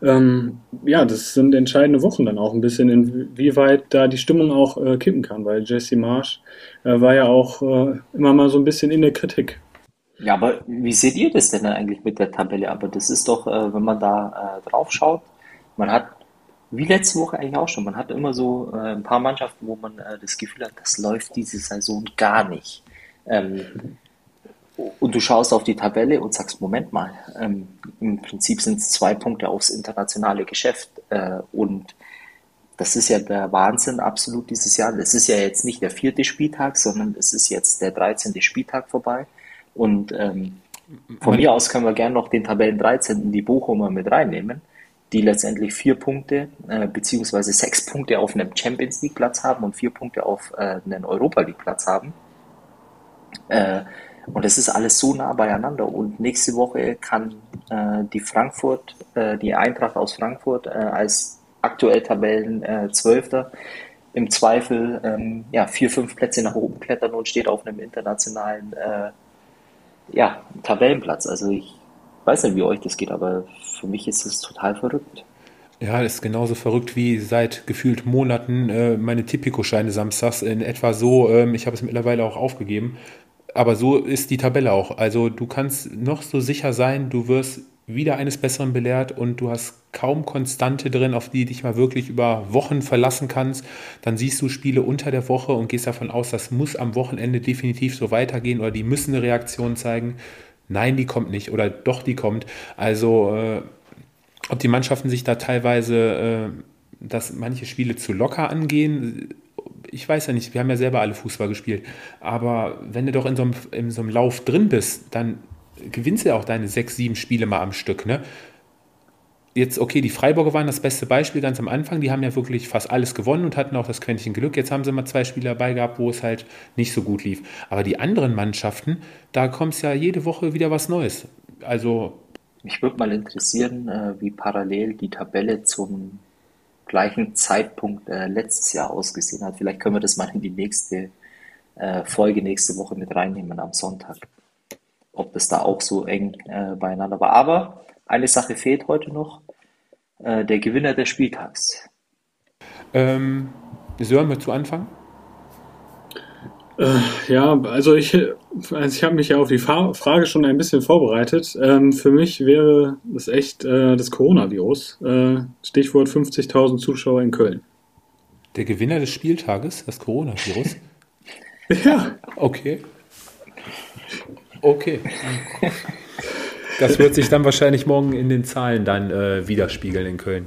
Ähm, ja, das sind entscheidende Wochen dann auch ein bisschen, inwieweit da die Stimmung auch äh, kippen kann, weil Jesse Marsch äh, war ja auch äh, immer mal so ein bisschen in der Kritik. Ja, aber wie seht ihr das denn eigentlich mit der Tabelle? Aber das ist doch, äh, wenn man da äh, drauf schaut, man hat, wie letzte Woche eigentlich auch schon, man hat immer so äh, ein paar Mannschaften, wo man das Gefühl hat, das läuft diese Saison gar nicht. Ähm, und du schaust auf die Tabelle und sagst, Moment mal, ähm, im Prinzip sind es zwei Punkte aufs internationale Geschäft. Äh, und das ist ja der Wahnsinn absolut dieses Jahr. Das ist ja jetzt nicht der vierte Spieltag, sondern es ist jetzt der 13. Spieltag vorbei. Und ähm, von mir aus können wir gerne noch den Tabellen 13. die Bochumer mit reinnehmen, die letztendlich vier Punkte äh, beziehungsweise sechs Punkte auf einem Champions League Platz haben und vier Punkte auf äh, einen Europa League Platz haben. Äh, und es ist alles so nah beieinander. Und nächste Woche kann äh, die Frankfurt, äh, die Eintracht aus Frankfurt äh, als aktuell Tabellen äh, im Zweifel ähm, ja, vier, fünf Plätze nach oben klettern und steht auf einem internationalen äh, ja, Tabellenplatz. Also ich weiß nicht, wie euch das geht, aber für mich ist es total verrückt. Ja, das ist genauso verrückt wie seit gefühlt Monaten äh, meine Tipico-Scheine samstags in etwa so. Ähm, ich habe es mittlerweile auch aufgegeben. Aber so ist die Tabelle auch. Also du kannst noch so sicher sein, du wirst wieder eines Besseren belehrt und du hast kaum Konstante drin, auf die dich mal wirklich über Wochen verlassen kannst. Dann siehst du Spiele unter der Woche und gehst davon aus, das muss am Wochenende definitiv so weitergehen oder die müssen eine Reaktion zeigen. Nein, die kommt nicht oder doch, die kommt. Also äh, ob die Mannschaften sich da teilweise, äh, dass manche Spiele zu locker angehen, ich weiß ja nicht, wir haben ja selber alle Fußball gespielt, aber wenn du doch in so einem, in so einem Lauf drin bist, dann gewinnst du ja auch deine sechs, sieben Spiele mal am Stück. Ne? Jetzt, okay, die Freiburger waren das beste Beispiel ganz am Anfang. Die haben ja wirklich fast alles gewonnen und hatten auch das Quäntchen Glück. Jetzt haben sie mal zwei Spiele dabei gehabt, wo es halt nicht so gut lief. Aber die anderen Mannschaften, da kommt es ja jede Woche wieder was Neues. Also. Mich würde mal interessieren, äh, wie parallel die Tabelle zum gleichen Zeitpunkt äh, letztes Jahr ausgesehen hat. Vielleicht können wir das mal in die nächste äh, Folge nächste Woche mit reinnehmen am Sonntag. Ob das da auch so eng äh, beieinander war. Aber eine Sache fehlt heute noch. Äh, der Gewinner des Spieltags. Ähm, Sören, willst du anfangen? Äh, ja, also ich, also ich habe mich ja auf die Frage schon ein bisschen vorbereitet. Ähm, für mich wäre das echt äh, das Coronavirus. Äh, Stichwort 50.000 Zuschauer in Köln. Der Gewinner des Spieltages, das Coronavirus? (laughs) ja. Okay. Okay. Das wird sich dann wahrscheinlich morgen in den Zahlen dann äh, widerspiegeln in Köln.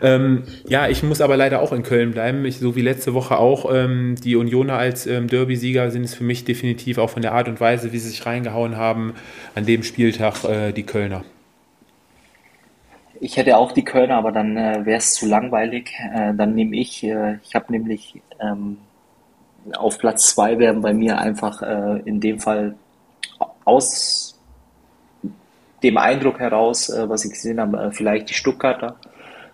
Ähm, ja, ich muss aber leider auch in Köln bleiben. Ich, so wie letzte Woche auch. Ähm, die Unioner als ähm, Derby-Sieger sind es für mich definitiv auch von der Art und Weise, wie sie sich reingehauen haben, an dem Spieltag äh, die Kölner. Ich hätte auch die Kölner, aber dann äh, wäre es zu langweilig. Äh, dann nehme ich, äh, ich habe nämlich ähm, auf Platz zwei werden bei mir einfach äh, in dem Fall aus dem Eindruck heraus, äh, was ich gesehen habe, vielleicht die Stuttgarter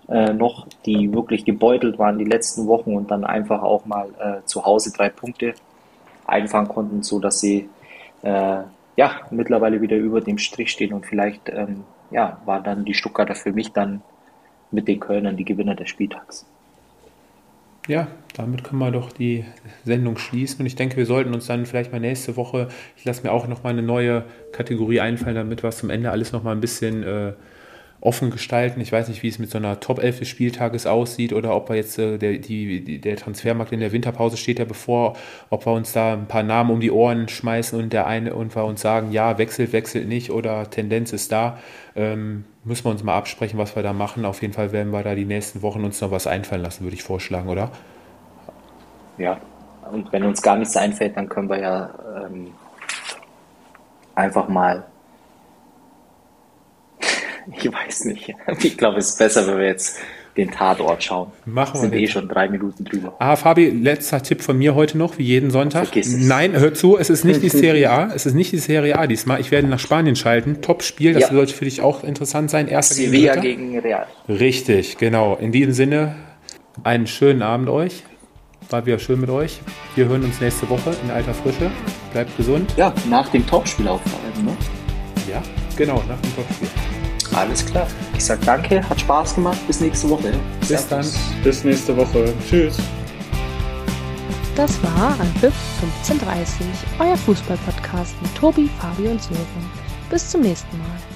äh, noch, die wirklich gebeutelt waren die letzten Wochen und dann einfach auch mal äh, zu Hause drei Punkte einfangen konnten, so dass sie äh, ja mittlerweile wieder über dem Strich stehen und vielleicht ähm, ja war dann die Stuttgarter für mich dann mit den Kölnern die Gewinner des Spieltags. Ja, damit können wir doch die Sendung schließen. Und ich denke, wir sollten uns dann vielleicht mal nächste Woche, ich lasse mir auch nochmal eine neue Kategorie einfallen, damit wir es zum Ende alles nochmal ein bisschen äh, offen gestalten. Ich weiß nicht, wie es mit so einer Top 11 des Spieltages aussieht oder ob wir jetzt äh, der, die, der Transfermarkt in der Winterpause steht ja bevor, ob wir uns da ein paar Namen um die Ohren schmeißen und der eine und wir uns sagen, ja, wechselt, wechselt nicht oder Tendenz ist da. Ähm, müssen wir uns mal absprechen, was wir da machen. Auf jeden Fall werden wir da die nächsten Wochen uns noch was einfallen lassen, würde ich vorschlagen, oder? Ja, und wenn uns gar nichts einfällt, dann können wir ja ähm, einfach mal (laughs) ich weiß nicht. Ich glaube, es ist besser, wenn wir jetzt den Tatort schauen. Machen wir. Sind eh schon drei Minuten drüber. Ah, Fabi, letzter Tipp von mir heute noch, wie jeden Sonntag. Nein, hör zu, es ist nicht die (laughs) Serie A. Es ist nicht die Serie A diesmal. Ich werde nach Spanien schalten. Top-Spiel, das ja. sollte für dich auch interessant sein. Erster Sevilla gegen, gegen Real. Richtig, genau. In diesem Sinne, einen schönen Abend euch. War wieder schön mit euch. Wir hören uns nächste Woche in alter Frische. Bleibt gesund. Ja, nach dem Topspiel aufbleiben, ne? Ja, genau, nach dem Topspiel. Alles klar. Ich sag danke, hat Spaß gemacht. Bis nächste Woche. Bis Servus. dann. Bis nächste Woche. Tschüss. Das war Anpfiff 1530, euer Fußballpodcast mit Tobi, Fabi und Sören. Bis zum nächsten Mal.